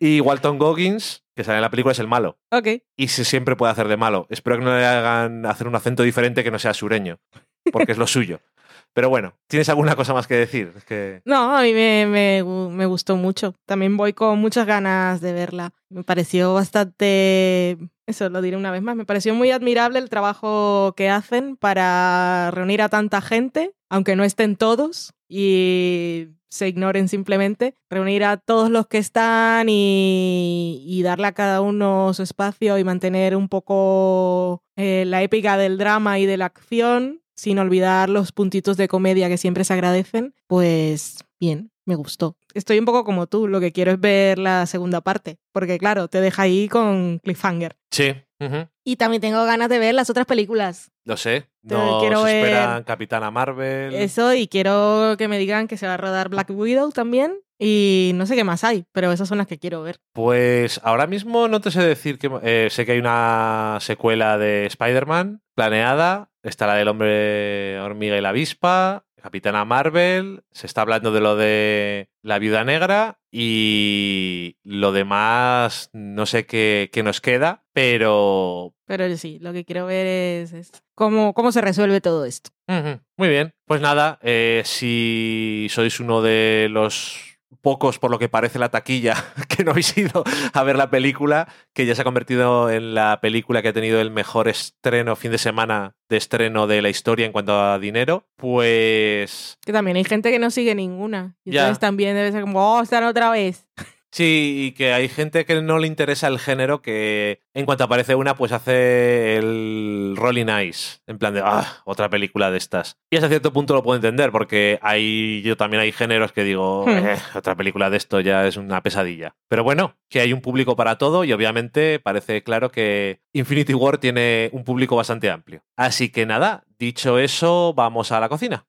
y Walton Goggins, que sale en la película, es el malo. Ok. Y se siempre puede hacer de malo. Espero que no le hagan hacer un acento diferente que no sea sureño, porque es lo suyo. Pero bueno, ¿tienes alguna cosa más que decir? No, a mí me, me, gu- me gustó mucho. También voy con muchas ganas de verla. Me pareció bastante, eso lo diré una vez más, me pareció muy admirable el trabajo que hacen para reunir a tanta gente, aunque no estén todos y se ignoren simplemente, reunir a todos los que están y, y darle a cada uno su espacio y mantener un poco eh, la épica del drama y de la acción sin olvidar los puntitos de comedia que siempre se agradecen, pues bien, me gustó. Estoy un poco como tú, lo que quiero es ver la segunda parte, porque claro, te deja ahí con cliffhanger. Sí, Y también tengo ganas de ver las otras películas. lo sé. Nos quiero ver- esperan Capitana Marvel. Eso, y quiero que me digan que se va a rodar Black Widow también. Y no sé qué más hay, pero esas son las que quiero ver. Pues ahora mismo no te sé decir que eh, sé que hay una secuela de Spider-Man planeada. Está la del hombre hormiga y la avispa, Capitana Marvel. Se está hablando de lo de la viuda negra y lo demás no sé qué, qué nos queda, pero Pero sí, lo que quiero ver es, es cómo, cómo se resuelve todo esto. Muy bien, pues nada, eh, si sois uno de los pocos, por lo que parece la taquilla, que no habéis ido a ver la película, que ya se ha convertido en la película que ha tenido el mejor estreno, fin de semana de estreno de la historia en cuanto a dinero, pues Que también hay gente que no sigue ninguna. Y Ya. entonces también debe ser como, oh, están otra vez. sí, y que hay gente que no le interesa el género, que en cuanto aparece una, pues hace el Rolling Eyes, en plan de, ah, otra película de estas. Y hasta cierto punto lo puedo entender, porque hay, yo también hay géneros que digo, Hmm. "Eh, otra película de esto ya es una pesadilla. Pero bueno, que hay un público para todo y obviamente parece claro que Infinity War tiene un público bastante amplio. Así que nada, dicho eso, vamos a la cocina.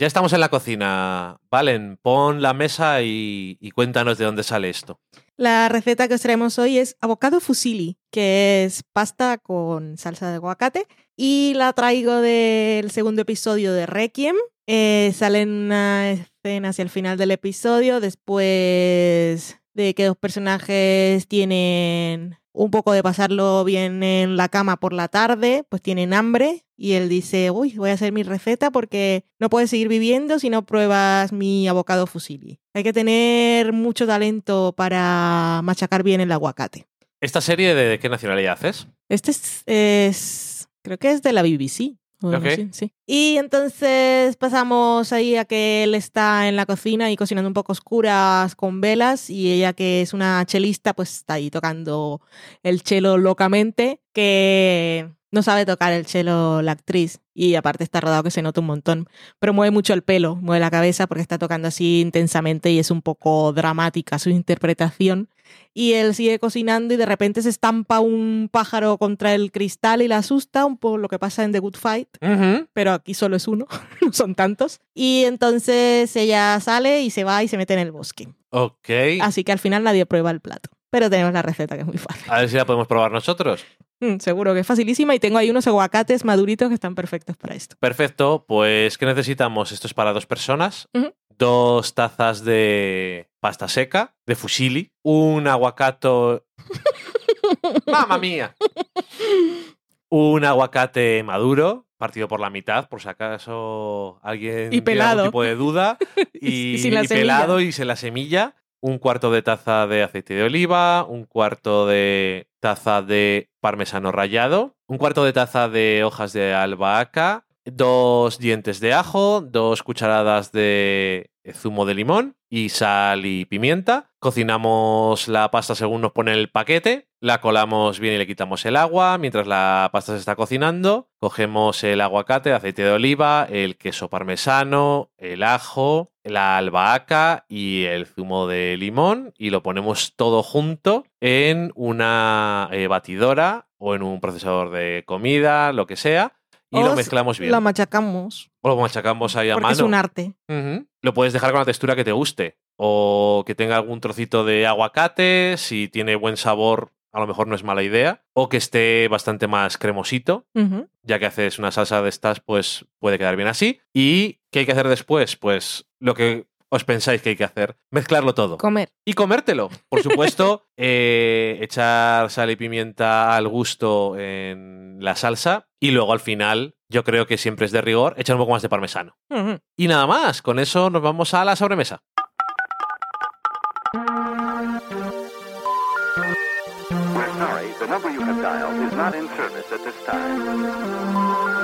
Ya estamos en la cocina. Valen, pon la mesa y, cuéntanos de dónde sale esto. La receta que os traemos hoy es avocado fusilli, que es pasta con salsa de aguacate. Y la traigo del segundo episodio de Requiem. Eh, sale en una escena hacia el final del episodio, después de que dos personajes tienen un poco de pasarlo bien en la cama por la tarde, pues tienen hambre y él dice, uy, voy a hacer mi receta porque no puedes seguir viviendo si no pruebas mi avocado fusilli. Hay que tener mucho talento para machacar bien el aguacate. ¿Esta serie de, de qué nacionalidad es? Este es, es- creo que es de la BBC. O algo Ok. así, sí. Y entonces pasamos ahí a que él está en la cocina y cocinando un poco oscuras con velas y ella que es una chelista pues está ahí tocando el chelo locamente que no sabe tocar el chelo la actriz y aparte está rodado que se nota un montón, pero mueve mucho el pelo, mueve la cabeza porque está tocando así intensamente y es un poco dramática su interpretación y él sigue cocinando y de repente se estampa un pájaro contra el cristal y la asusta, un poco lo que pasa en The Good Fight, pero aquí solo es uno, no son tantos. Y entonces ella sale y se va y se mete en el bosque. Ok. Así que al final nadie prueba el plato. Pero tenemos la receta que es muy fácil. A ver si la podemos probar nosotros. Mm, seguro que es facilísima y tengo ahí unos aguacates maduritos que están perfectos para esto. Perfecto, pues ¿qué necesitamos? Esto es para dos personas. Dos tazas de pasta seca, de fusilli, un aguacato... ¡Mamma mía! Un aguacate maduro, partido por la mitad, por si acaso alguien Y tiene pelado. algún tipo de duda. Y, Y y pelado y sin la semilla. Un cuarto de taza de aceite de oliva, un cuarto de taza de parmesano rallado, un cuarto de taza de hojas de albahaca, dos dientes de ajo, dos cucharadas de zumo de limón y sal y pimienta. Cocinamos la pasta según nos pone el paquete, la colamos bien y le quitamos el agua. Mientras la pasta se está cocinando, cogemos el aguacate, aceite de oliva, el queso parmesano, el ajo, la albahaca y el zumo de limón y lo ponemos todo junto en una eh, batidora o en un procesador de comida, lo que sea, y O lo mezclamos bien. La machacamos, O lo machacamos ahí a porque mano. es un arte. Lo puedes dejar con la textura que te guste. O que tenga algún trocito de aguacate. Si tiene buen sabor, a lo mejor no es mala idea, o que esté bastante más cremosito, ya que haces una salsa de estas, pues puede quedar bien así. ¿Y qué hay que hacer después? Pues lo que os pensáis que hay que hacer, mezclarlo todo. Comer. y comértelo. Por supuesto, eh, echar sal y pimienta al gusto en la salsa y luego al final, yo creo que siempre es de rigor, echar un poco más de parmesano. Y nada más, con eso nos vamos a la sobremesa. We're sorry, the number you have dialed is not in service at this time.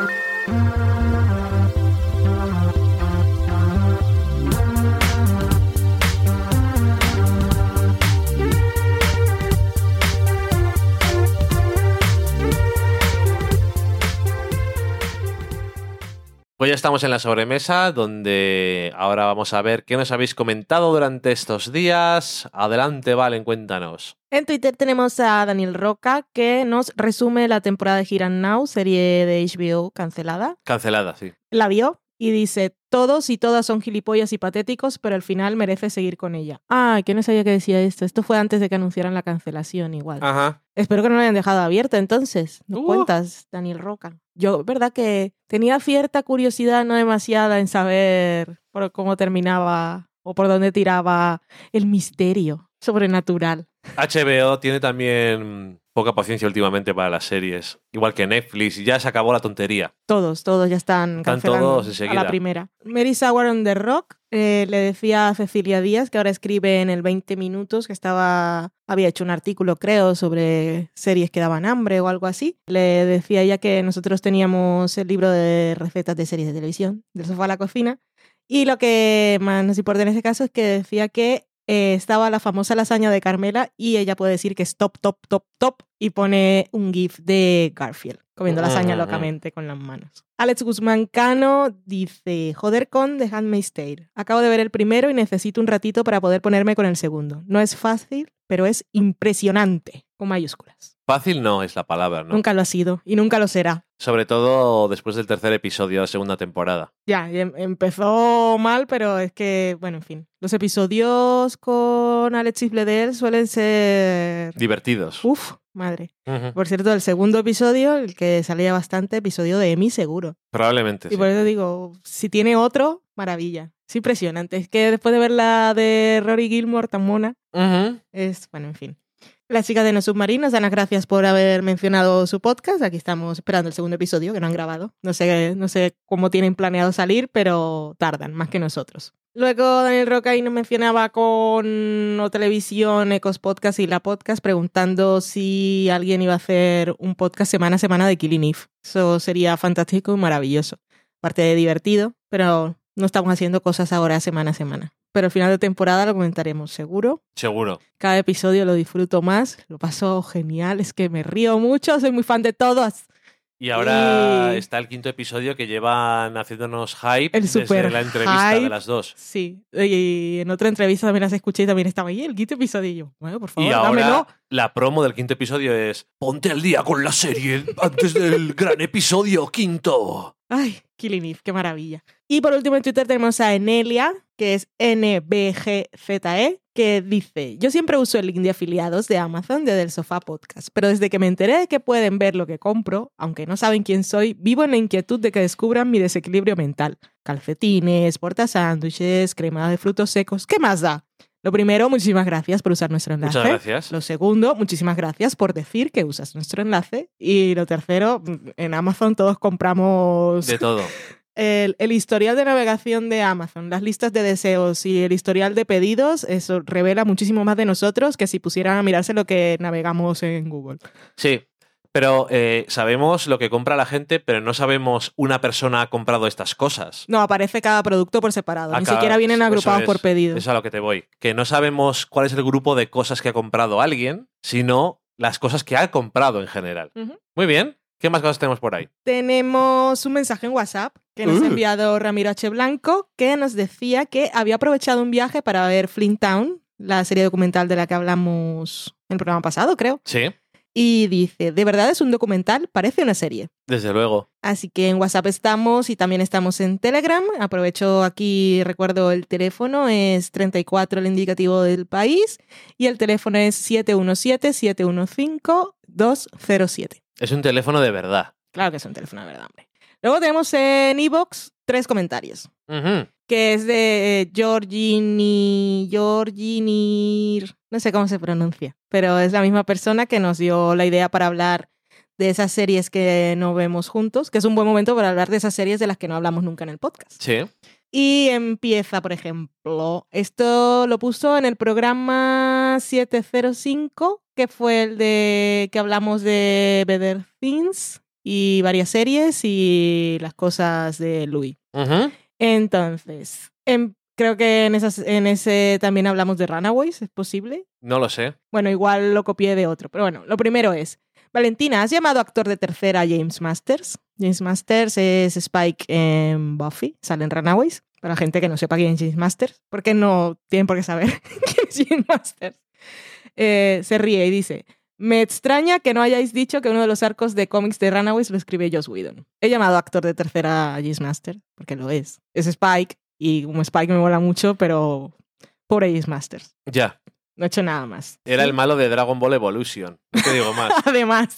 Pues ya estamos en la sobremesa, donde ahora vamos a ver qué nos habéis comentado durante estos días. Adelante, Valen, cuéntanos. En Twitter tenemos a Daniel Roca que nos resume la temporada de Here and Now, serie de HBO cancelada. Cancelada, sí. La vio y dice, todos y todas son gilipollas y patéticos, pero al final merece seguir con ella. Ah, que no sabía que decía esto. Esto fue antes de que anunciaran la cancelación igual. Ajá. Espero que no lo hayan dejado abierta entonces. No Uh. cuentas, Daniel Roca. Yo, verdad que tenía cierta curiosidad, no demasiada, en saber por cómo terminaba o por dónde tiraba el misterio sobrenatural. HBO tiene también poca paciencia últimamente para las series. Igual que Netflix, ya se acabó la tontería. Todos, todos ya están Están todos a la primera. Mary Sauer on the Rock eh, le decía a Cecilia Díaz, que ahora escribe en el 20 Minutos, que estaba había hecho un artículo, creo, sobre series que daban hambre o algo así. Le decía ella que nosotros teníamos el libro de recetas de series de televisión, del sofá a la cocina, y lo que más nos importa en ese caso es que decía que eh, estaba la famosa lasaña de Carmela y ella puede decir que es top, top, top, top y pone un gif de Garfield comiendo lasaña Ujú. locamente con las manos. Alex Guzmán Cano dice, joder con The Handmaid's Tale. Acabo de ver el primero y necesito un ratito para poder ponerme con el segundo. No es fácil, pero es impresionante, con mayúsculas. Fácil no es la palabra, ¿no? Nunca lo ha sido y nunca lo será. Sobre todo después del tercer episodio de la segunda temporada. Ya, em- empezó mal, pero es que, bueno, en fin. Los episodios con Alexis Bledel suelen ser... Divertidos. Uf, madre. Por cierto, el segundo episodio, el que salía bastante, episodio de Emi seguro. Probablemente. Y sí. por eso digo, si tiene otro, maravilla. Es impresionante. Es que después de ver la de Rory Gilmore tan mona, es, bueno, en fin. Las chicas de No Submarinos dan las gracias por haber mencionado su podcast. Aquí estamos esperando el segundo episodio que no han grabado. No sé, no sé cómo tienen planeado salir, pero tardan más que nosotros. Luego Daniel Roca ahí nos mencionaba con O Televisión, Ecos Podcast y La Podcast preguntando si alguien iba a hacer un podcast semana a semana de Killing Eve. Eso sería fantástico y maravilloso. Aparte de divertido, pero no estamos haciendo cosas ahora semana a semana. Pero al final de temporada lo comentaremos seguro. Seguro. Cada episodio lo disfruto más, lo paso genial, es que me río mucho, soy muy fan de todos. Y ahora Y- está el quinto episodio que llevan haciéndonos hype El desde super la entrevista de las dos. Sí, y en otra entrevista también las escuché y también estaba ahí el quinto episodio. Y yo, bueno, por favor, Y ahora dámelo. la promo del quinto episodio es Ponte al día con la serie antes del gran episodio quinto. Ay, Killing Eve, qué maravilla. Y por último en Twitter tenemos a Enelia, que es NBGZE, que dice, yo siempre uso el link de afiliados de Amazon de Del Sofá Podcast, pero desde que me enteré de que pueden ver lo que compro, aunque no saben quién soy, vivo en la inquietud de que descubran mi desequilibrio mental. Calcetines, portasándwiches, crema de frutos secos, ¿qué más da? Lo primero, muchísimas gracias por usar nuestro enlace. Muchas gracias. Lo segundo, muchísimas gracias por decir que usas nuestro enlace. Y lo tercero, en Amazon todos compramos De todo. el, el historial de navegación de Amazon, las listas de deseos y el historial de pedidos. Eso revela muchísimo más de nosotros que si pusieran a mirarse lo que navegamos en Google. Sí. Pero eh, sabemos lo que compra la gente, pero no sabemos una persona ha comprado estas cosas. No, aparece cada producto por separado. Ni siquiera vienen eso agrupados es, por pedido. Es a lo que te voy. Que no sabemos cuál es el grupo de cosas que ha comprado alguien, sino las cosas que ha comprado en general. Muy bien. ¿Qué más cosas tenemos por ahí? Tenemos un mensaje en WhatsApp que nos Uh. ha enviado Ramiro H. Blanco, que nos decía que había aprovechado un viaje para ver Flint Town, la serie documental de la que hablamos en el programa pasado, creo. Sí. Y dice, de verdad es un documental, parece una serie. Desde luego. Así que en WhatsApp estamos y también estamos en Telegram. Aprovecho aquí, recuerdo el teléfono, es 34 el indicativo del país y el teléfono es 717-715-207. Es un teléfono de verdad. Claro que es un teléfono de verdad, hombre. Luego tenemos en Evox tres comentarios, que es de eh, Georgini, Georgini, no sé cómo se pronuncia, pero es la misma persona que nos dio la idea para hablar de esas series que no vemos juntos, que es un buen momento para hablar de esas series de las que no hablamos nunca en el podcast. Sí. Y empieza, por ejemplo, esto lo puso en el programa 705, que fue el de que hablamos de Better Things y varias series y las cosas de Louis. Entonces, em, creo que en, esas, en ese también hablamos de Runaways, ¿es posible? No lo sé. Bueno, igual lo copié de otro, pero bueno, lo primero es, Valentina, ¿has llamado actor de tercera a James Masters? James Masters es Spike en Buffy, sale en Runaways, para la gente que no sepa quién es James Masters, porque no tienen por qué saber quién es James Masters. Eh, se ríe y dice, me extraña que no hayáis dicho que uno de los arcos de cómics de Runaways lo escribe Joss Whedon. He llamado actor de tercera a James Masters, porque lo es. Es Spike, y como Spike me mola mucho, pero pobre James Masters. Ya. No he hecho nada más. Era el malo de Dragon Ball Evolution. ¿Qué digo más? Además.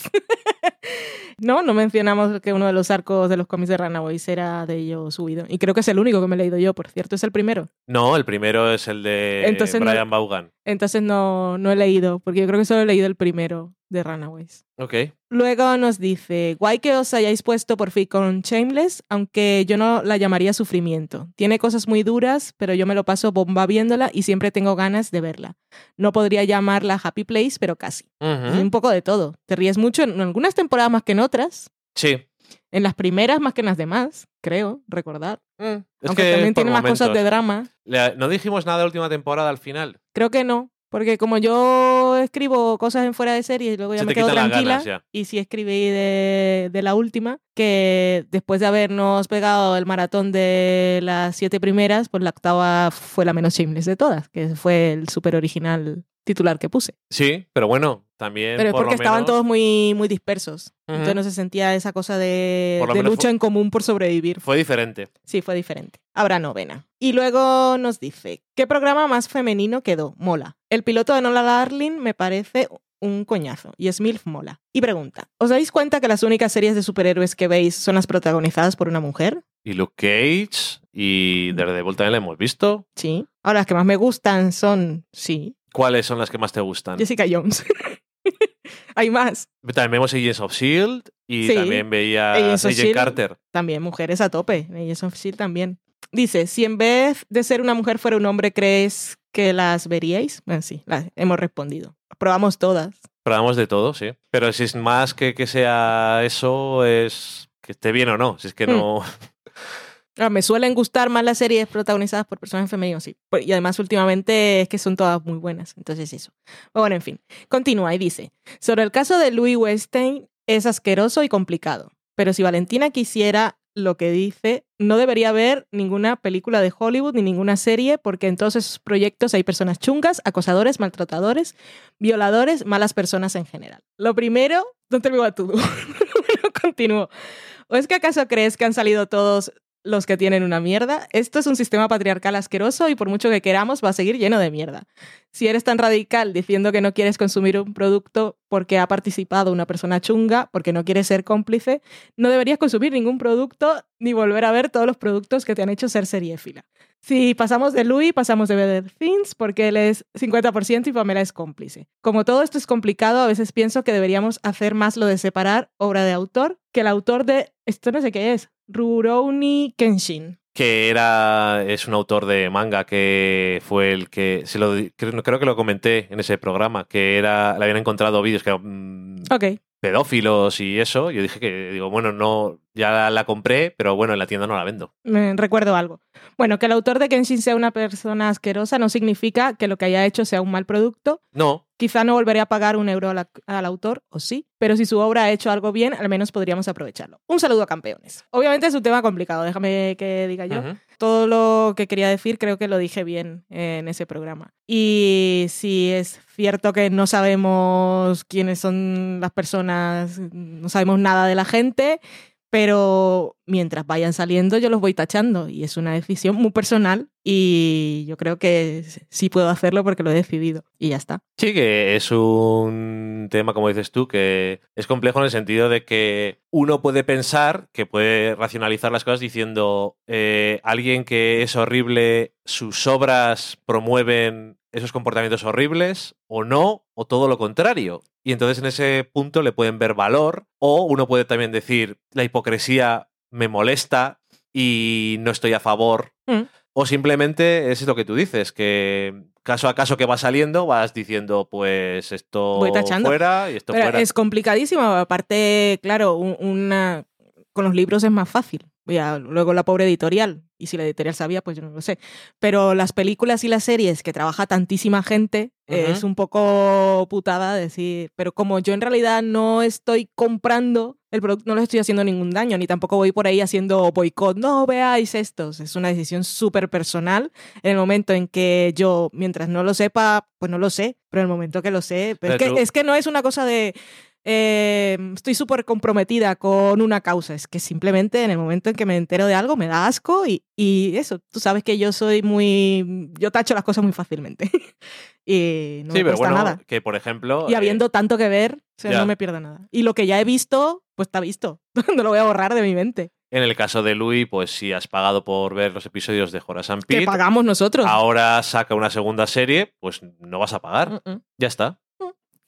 No, no mencionamos que uno de los arcos de los cómics de Runaways era de ellos subido. Y creo que es el único que me he leído yo, por cierto, es el primero. No, el primero es el de Entonces no- Brian Vaughan. Entonces no, no he leído, porque yo creo que solo he leído el primero de Runaways. Ok. Luego nos dice, guay que os hayáis puesto por fin con Shameless, aunque yo no la llamaría sufrimiento. Tiene cosas muy duras, pero yo me lo paso bomba viéndola y siempre tengo ganas de verla. No podría llamarla Happy Place, pero casi. Es un poco de todo. Te ríes mucho en algunas temporadas más que en otras, Sí. en las primeras más que en las demás, creo, recordar. Es Aunque que también tiene más cosas de drama. No dijimos nada de la última temporada al final. Creo que no, porque como yo escribo cosas en fuera de serie y luego ya Se me quedo tranquila ganas y sí escribí de, de la última, que después de habernos pegado el maratón de las siete primeras, pues la octava fue la menos shameless de todas, que fue el súper original titular que puse. Sí, pero bueno, también. Pero es por porque lo estaban menos- todos muy, muy dispersos. Entonces no se sentía esa cosa de, de lucha en común por sobrevivir. Fue diferente. Sí, fue diferente. Habrá novena. Y luego nos dice, ¿qué programa más femenino quedó? Mola. El piloto de Nola Darling me parece un coñazo y Smilf mola. Y pregunta, ¿os dais cuenta que las únicas series de superhéroes que veis son las protagonizadas por una mujer? Y Luke Cage y Daredevil también la hemos visto. Sí. Ahora, las que más me gustan son, sí, ¿Cuáles son las que más te gustan? Jessica Jones. Hay más. También vemos Agents of Shield E y Sí. también veía Agents of Agent S.H.I.E.L.D.. Carter. También mujeres a tope. Agents of S.H.I.E.L.D. también. Dice, si en vez de ser una mujer fuera un hombre, ¿crees que las veríais? Bueno, sí, las hemos respondido. Probamos todas. Probamos de todo, sí. Pero si es más que que sea eso, es que esté bien o no. Si es que Hmm. no. Ah, Me suelen gustar más las series protagonizadas por personajes femeninos, sí. Y además últimamente es que son todas muy buenas. Entonces eso. Bueno, en fin. Continúa y dice, sobre el caso de Louis Weinstein es asqueroso y complicado. Pero si Valentina quisiera lo que dice, no debería haber ninguna película de Hollywood ni ninguna serie porque en todos esos proyectos hay personas chungas, acosadores, maltratadores, violadores, malas personas en general. Lo primero, tell me what to do. Bueno, continúo. ¿O es que acaso crees que han salido todos los que tienen una mierda? Esto es un sistema patriarcal asqueroso y por mucho que queramos va a seguir lleno de mierda. Si eres tan radical diciendo que no quieres consumir un producto porque ha participado una persona chunga, porque no quieres ser cómplice, no deberías consumir ningún producto ni volver a ver todos los productos que te han hecho ser seriéfila. Si pasamos de Louis, pasamos de Better Things porque él es 50% y Pamela es cómplice. Como todo esto es complicado, a veces pienso que deberíamos hacer más lo de separar obra de autor que el autor de, esto no sé qué es, Rurouni Kenshin. Que era. Es un autor de manga que fue el que. Se lo, creo, creo que lo comenté en ese programa. Que era. Le habían encontrado vídeos que eran mm, pedófilos y eso. Yo dije que. Digo, bueno, no. Ya la, la compré, pero bueno, en la tienda no la vendo. me recuerdo algo. Bueno, que el autor de Kenshin sea una persona asquerosa no significa que lo que haya hecho sea un mal producto. No, Quizá no volveré a pagar un euro al, al autor, o sí, pero si su obra ha hecho algo bien, al menos podríamos aprovecharlo. Un saludo a campeones. Obviamente es un tema complicado, déjame que diga yo. Todo lo que quería decir creo que lo dije bien en ese programa. Y si es cierto que no sabemos quiénes son las personas, no sabemos nada de la gente, pero mientras vayan saliendo yo los voy tachando y es una decisión muy personal y yo creo que sí puedo hacerlo porque lo he decidido y ya está. Sí, que es un tema, como dices tú, que es complejo en el sentido de que uno puede pensar que puede racionalizar las cosas diciendo eh, alguien que es horrible, sus obras promueven esos comportamientos horribles o no, o todo lo contrario. Y entonces en ese punto le pueden ver valor o uno puede también decir la hipocresía me molesta y no estoy a favor. Mm. O simplemente es lo que tú dices, que caso a caso que va saliendo vas diciendo, pues esto fuera y esto Pero fuera. es complicadísimo. Aparte, claro, un- una con los libros es más fácil. Ya, luego la pobre editorial. Y si la editorial sabía, pues yo no lo sé. Pero las películas y las series que trabaja tantísima gente, es un poco putada decir, pero como yo en realidad no estoy comprando el producto, no les estoy haciendo ningún daño, ni tampoco voy por ahí haciendo boicot, no veáis estos. Es una decisión súper personal. En el momento en que yo, mientras no lo sepa, pues no lo sé, pero en el momento que lo sé, pero es, que, es que no es una cosa de eh, estoy súper comprometida con una causa. Es que simplemente en el momento en que me entero de algo me da asco y, y eso, tú sabes que yo soy muy... Yo tacho las cosas muy fácilmente. y no sí, me pero bueno, nada. que por ejemplo... Y eh, habiendo tanto que ver, o sea, ya. no me pierdo nada. Y lo que ya he visto, pues está visto. no lo voy a borrar de mi mente. en el caso de Louis, pues si has pagado por ver los episodios de Horace Que Pete, pagamos nosotros. ahora saca una segunda serie, pues no vas a pagar. Mm, mm. Ya está.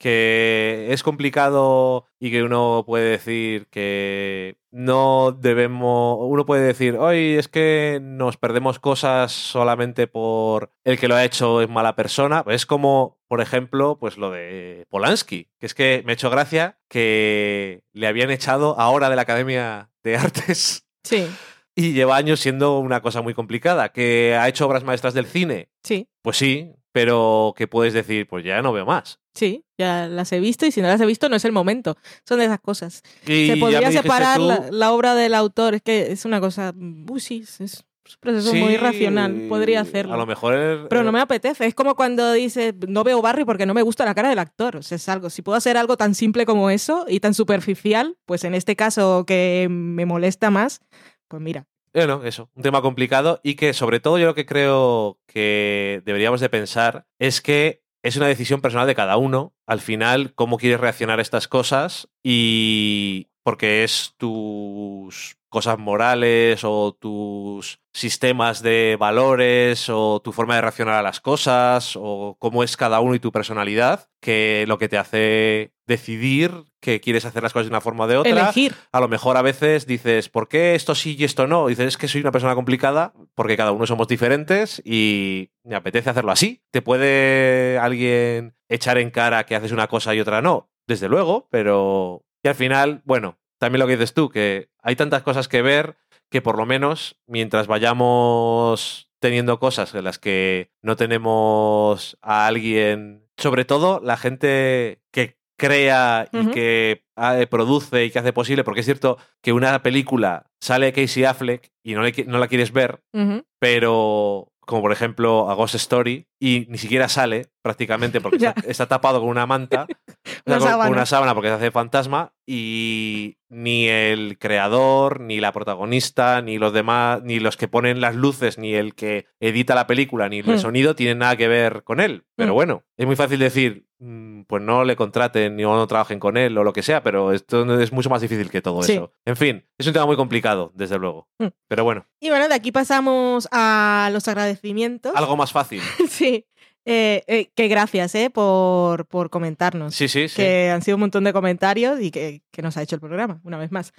Que es complicado y que uno puede decir que no debemos. Uno puede decir, hoy es que nos perdemos cosas solamente por el que lo ha hecho es mala persona. Es como, por ejemplo, pues lo de Polanski, que es que me ha hecho gracia que le habían echado ahora de la Academia de Artes Sí, y lleva años siendo una cosa muy complicada. Que ha hecho obras maestras del cine, sí, pues sí, pero que puedes decir, pues ya no veo más. sí. Ya las he visto y si no las he visto no es el momento. Son de esas cosas. Y Se podría separar tú- la, la obra del autor. Es que es una cosa. Uy, sí, es un proceso muy Sí, racional. Podría hacerlo. A lo mejor. Pero no me apetece. Es como cuando dices, no veo Barry porque no me gusta la cara del actor. O sea, es algo. Si puedo hacer algo tan simple como eso y tan superficial, pues en este caso que me molesta más, pues mira. Bueno, eso, un tema complicado y que sobre todo yo lo que creo que deberíamos de pensar es que es una decisión personal de cada uno, al final, cómo quieres reaccionar a estas cosas y porque es tus cosas morales o tus sistemas de valores o tu forma de reaccionar a las cosas o cómo es cada uno y tu personalidad que lo que te hace decidir que quieres hacer las cosas de una forma o de otra Elegir. a lo mejor a veces dices, ¿por qué esto sí y esto no? Y dices, es que soy una persona complicada porque cada uno somos diferentes y me apetece hacerlo así. ¿Te puede alguien echar en cara que haces una cosa y otra no? Desde luego, pero... Y al final, bueno, también lo que dices tú, que hay tantas cosas que ver que por lo menos mientras vayamos teniendo cosas en las que no tenemos a alguien, sobre todo la gente que crea y que ah, produce y que hace posible, porque es cierto que una película sale Casey Affleck y no, le no la quieres ver, pero como por ejemplo a Ghost Story y ni siquiera sale prácticamente porque está, está tapado con una manta, Una con, sábana. una sábana porque se hace fantasma y ni el creador, ni la protagonista, ni los demás, ni los que ponen las luces, ni el que edita la película, ni el Hmm. sonido tienen nada que ver con él. Pero Hmm. bueno, es muy fácil decir, mm, pues no le contraten ni no trabajen con él o lo que sea, pero esto es mucho más difícil que todo Sí. eso. En fin, es un tema muy complicado, desde luego. Hmm. Pero bueno, Y bueno, de aquí pasamos a los agradecimientos. algo más fácil. Sí. Eh, eh, que gracias, ¿eh? Por, por comentarnos. Sí, sí, sí. que han sido un montón de comentarios y que, que nos ha hecho el programa, una vez más.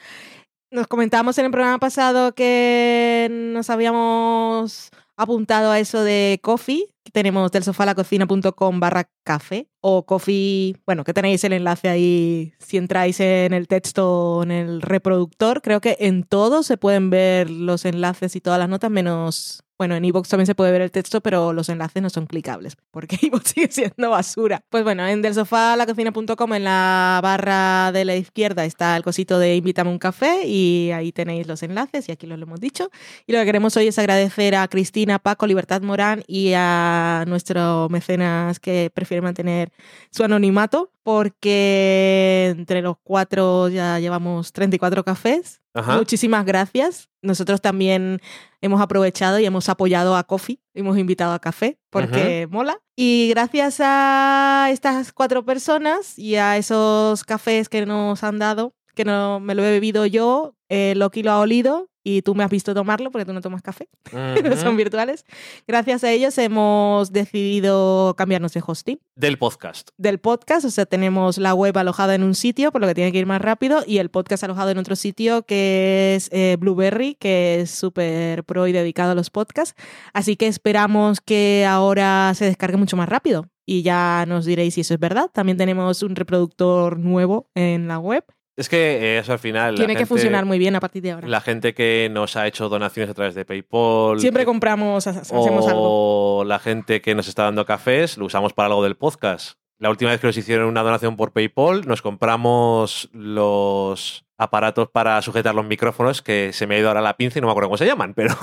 Nos comentamos en el programa pasado que nos habíamos apuntado a eso de coffee. que Tenemos del sofá a la cocina.com barra café o coffee, bueno, que tenéis el enlace ahí si entráis en el texto o en el reproductor. Creo que en todo se pueden ver los enlaces y todas las notas menos... Bueno, en iVoox también se puede ver el texto, pero los enlaces no son clicables, porque iVoox sigue siendo basura. Pues bueno, en del sofá en la barra de la izquierda, está el cosito de invítame un café y ahí tenéis los enlaces y aquí los lo hemos dicho. Y lo que queremos hoy es agradecer a Cristina, Paco, Libertad Morán y a nuestro mecenas que prefiere mantener su anonimato, porque entre los cuatro ya llevamos 34 cafés. Ajá. Muchísimas gracias. Nosotros también hemos aprovechado y hemos apoyado a Coffee, hemos invitado a café porque mola. Y gracias a estas cuatro personas y a esos cafés que nos han dado, que no me lo he bebido yo, eh, Loki lo ha olido y tú me has visto tomarlo porque tú no tomas café, Ujú. son virtuales. Gracias a ellos hemos decidido cambiarnos de hosting Del podcast. del podcast, o sea, tenemos la web alojada en un sitio, por lo que tiene que ir más rápido, y el podcast alojado en otro sitio que es eh, Blueberry, que es súper pro y dedicado a los podcasts. Así que esperamos que ahora se descargue mucho más rápido. Y ya nos diréis si eso es verdad. También tenemos un reproductor nuevo en la web. Es que eh, eso al final. Tiene que gente- funcionar muy bien a partir de ahora. La gente que nos ha hecho donaciones a través de PayPal. Siempre que- compramos, ha- hacemos algo. o la gente que nos está dando cafés, lo usamos para algo del podcast. La última vez que nos hicieron una donación por PayPal, nos compramos los aparatos para sujetar los micrófonos, que se me ha ido ahora la pinza y no me acuerdo cómo se llaman, pero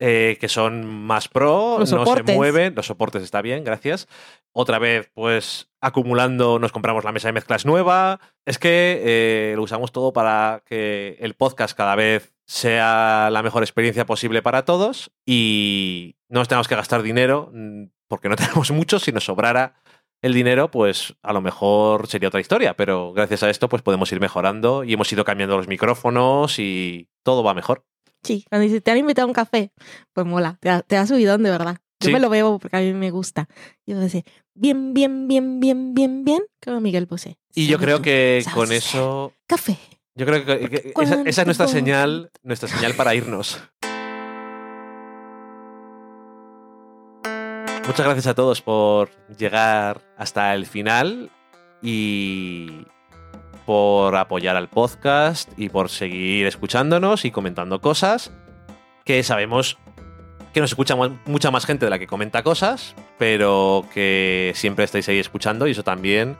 eh, que son más pro, Los no se mueven, los soportes está bien, gracias. Otra vez, pues acumulando, nos compramos la mesa de mezclas nueva. Es que eh, lo usamos todo para que el podcast cada vez sea la mejor experiencia posible para todos y no nos tenemos que gastar dinero mm, porque no tenemos mucho. Si nos sobrara el dinero, pues a lo mejor sería otra historia, pero gracias a esto pues podemos ir mejorando y hemos ido cambiando los micrófonos y todo va mejor. Sí, cuando dices, te han invitado a un café, pues mola, te ha subido de verdad. Yo Sí. me lo bebo porque a mí me gusta. Y yo decía, bien, bien, bien, bien, bien, bien, como Miguel Bosé. Y yo creo que sabes con eso Café. Yo creo que, que esa, esa es nuestra señal, nuestra señal para irnos. Muchas gracias a todos por llegar hasta el final y por apoyar al podcast y por seguir escuchándonos y comentando cosas que sabemos que nos escucha mu- mucha más gente de la que comenta cosas, pero que siempre estáis ahí escuchando y eso también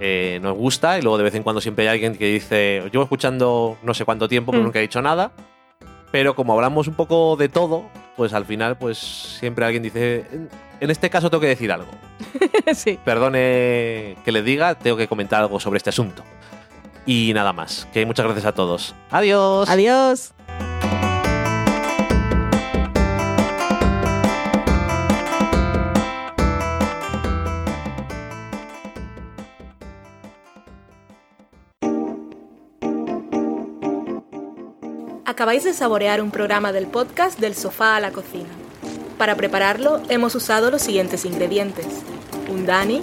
eh, nos gusta y luego de vez en cuando siempre hay alguien que dice, llevo escuchando no sé cuánto tiempo, pero Mm. nunca he dicho nada. Pero como hablamos un poco de todo, pues al final pues siempre alguien dice, "En- en este caso tengo que decir algo. sí. Perdone que le diga, tengo que comentar algo sobre este asunto. Y nada más, que muchas gracias a todos. Adiós. Adiós. Acabáis de saborear un programa del podcast Del sofá a la cocina. Para prepararlo hemos usado los siguientes ingredientes. Un Dani,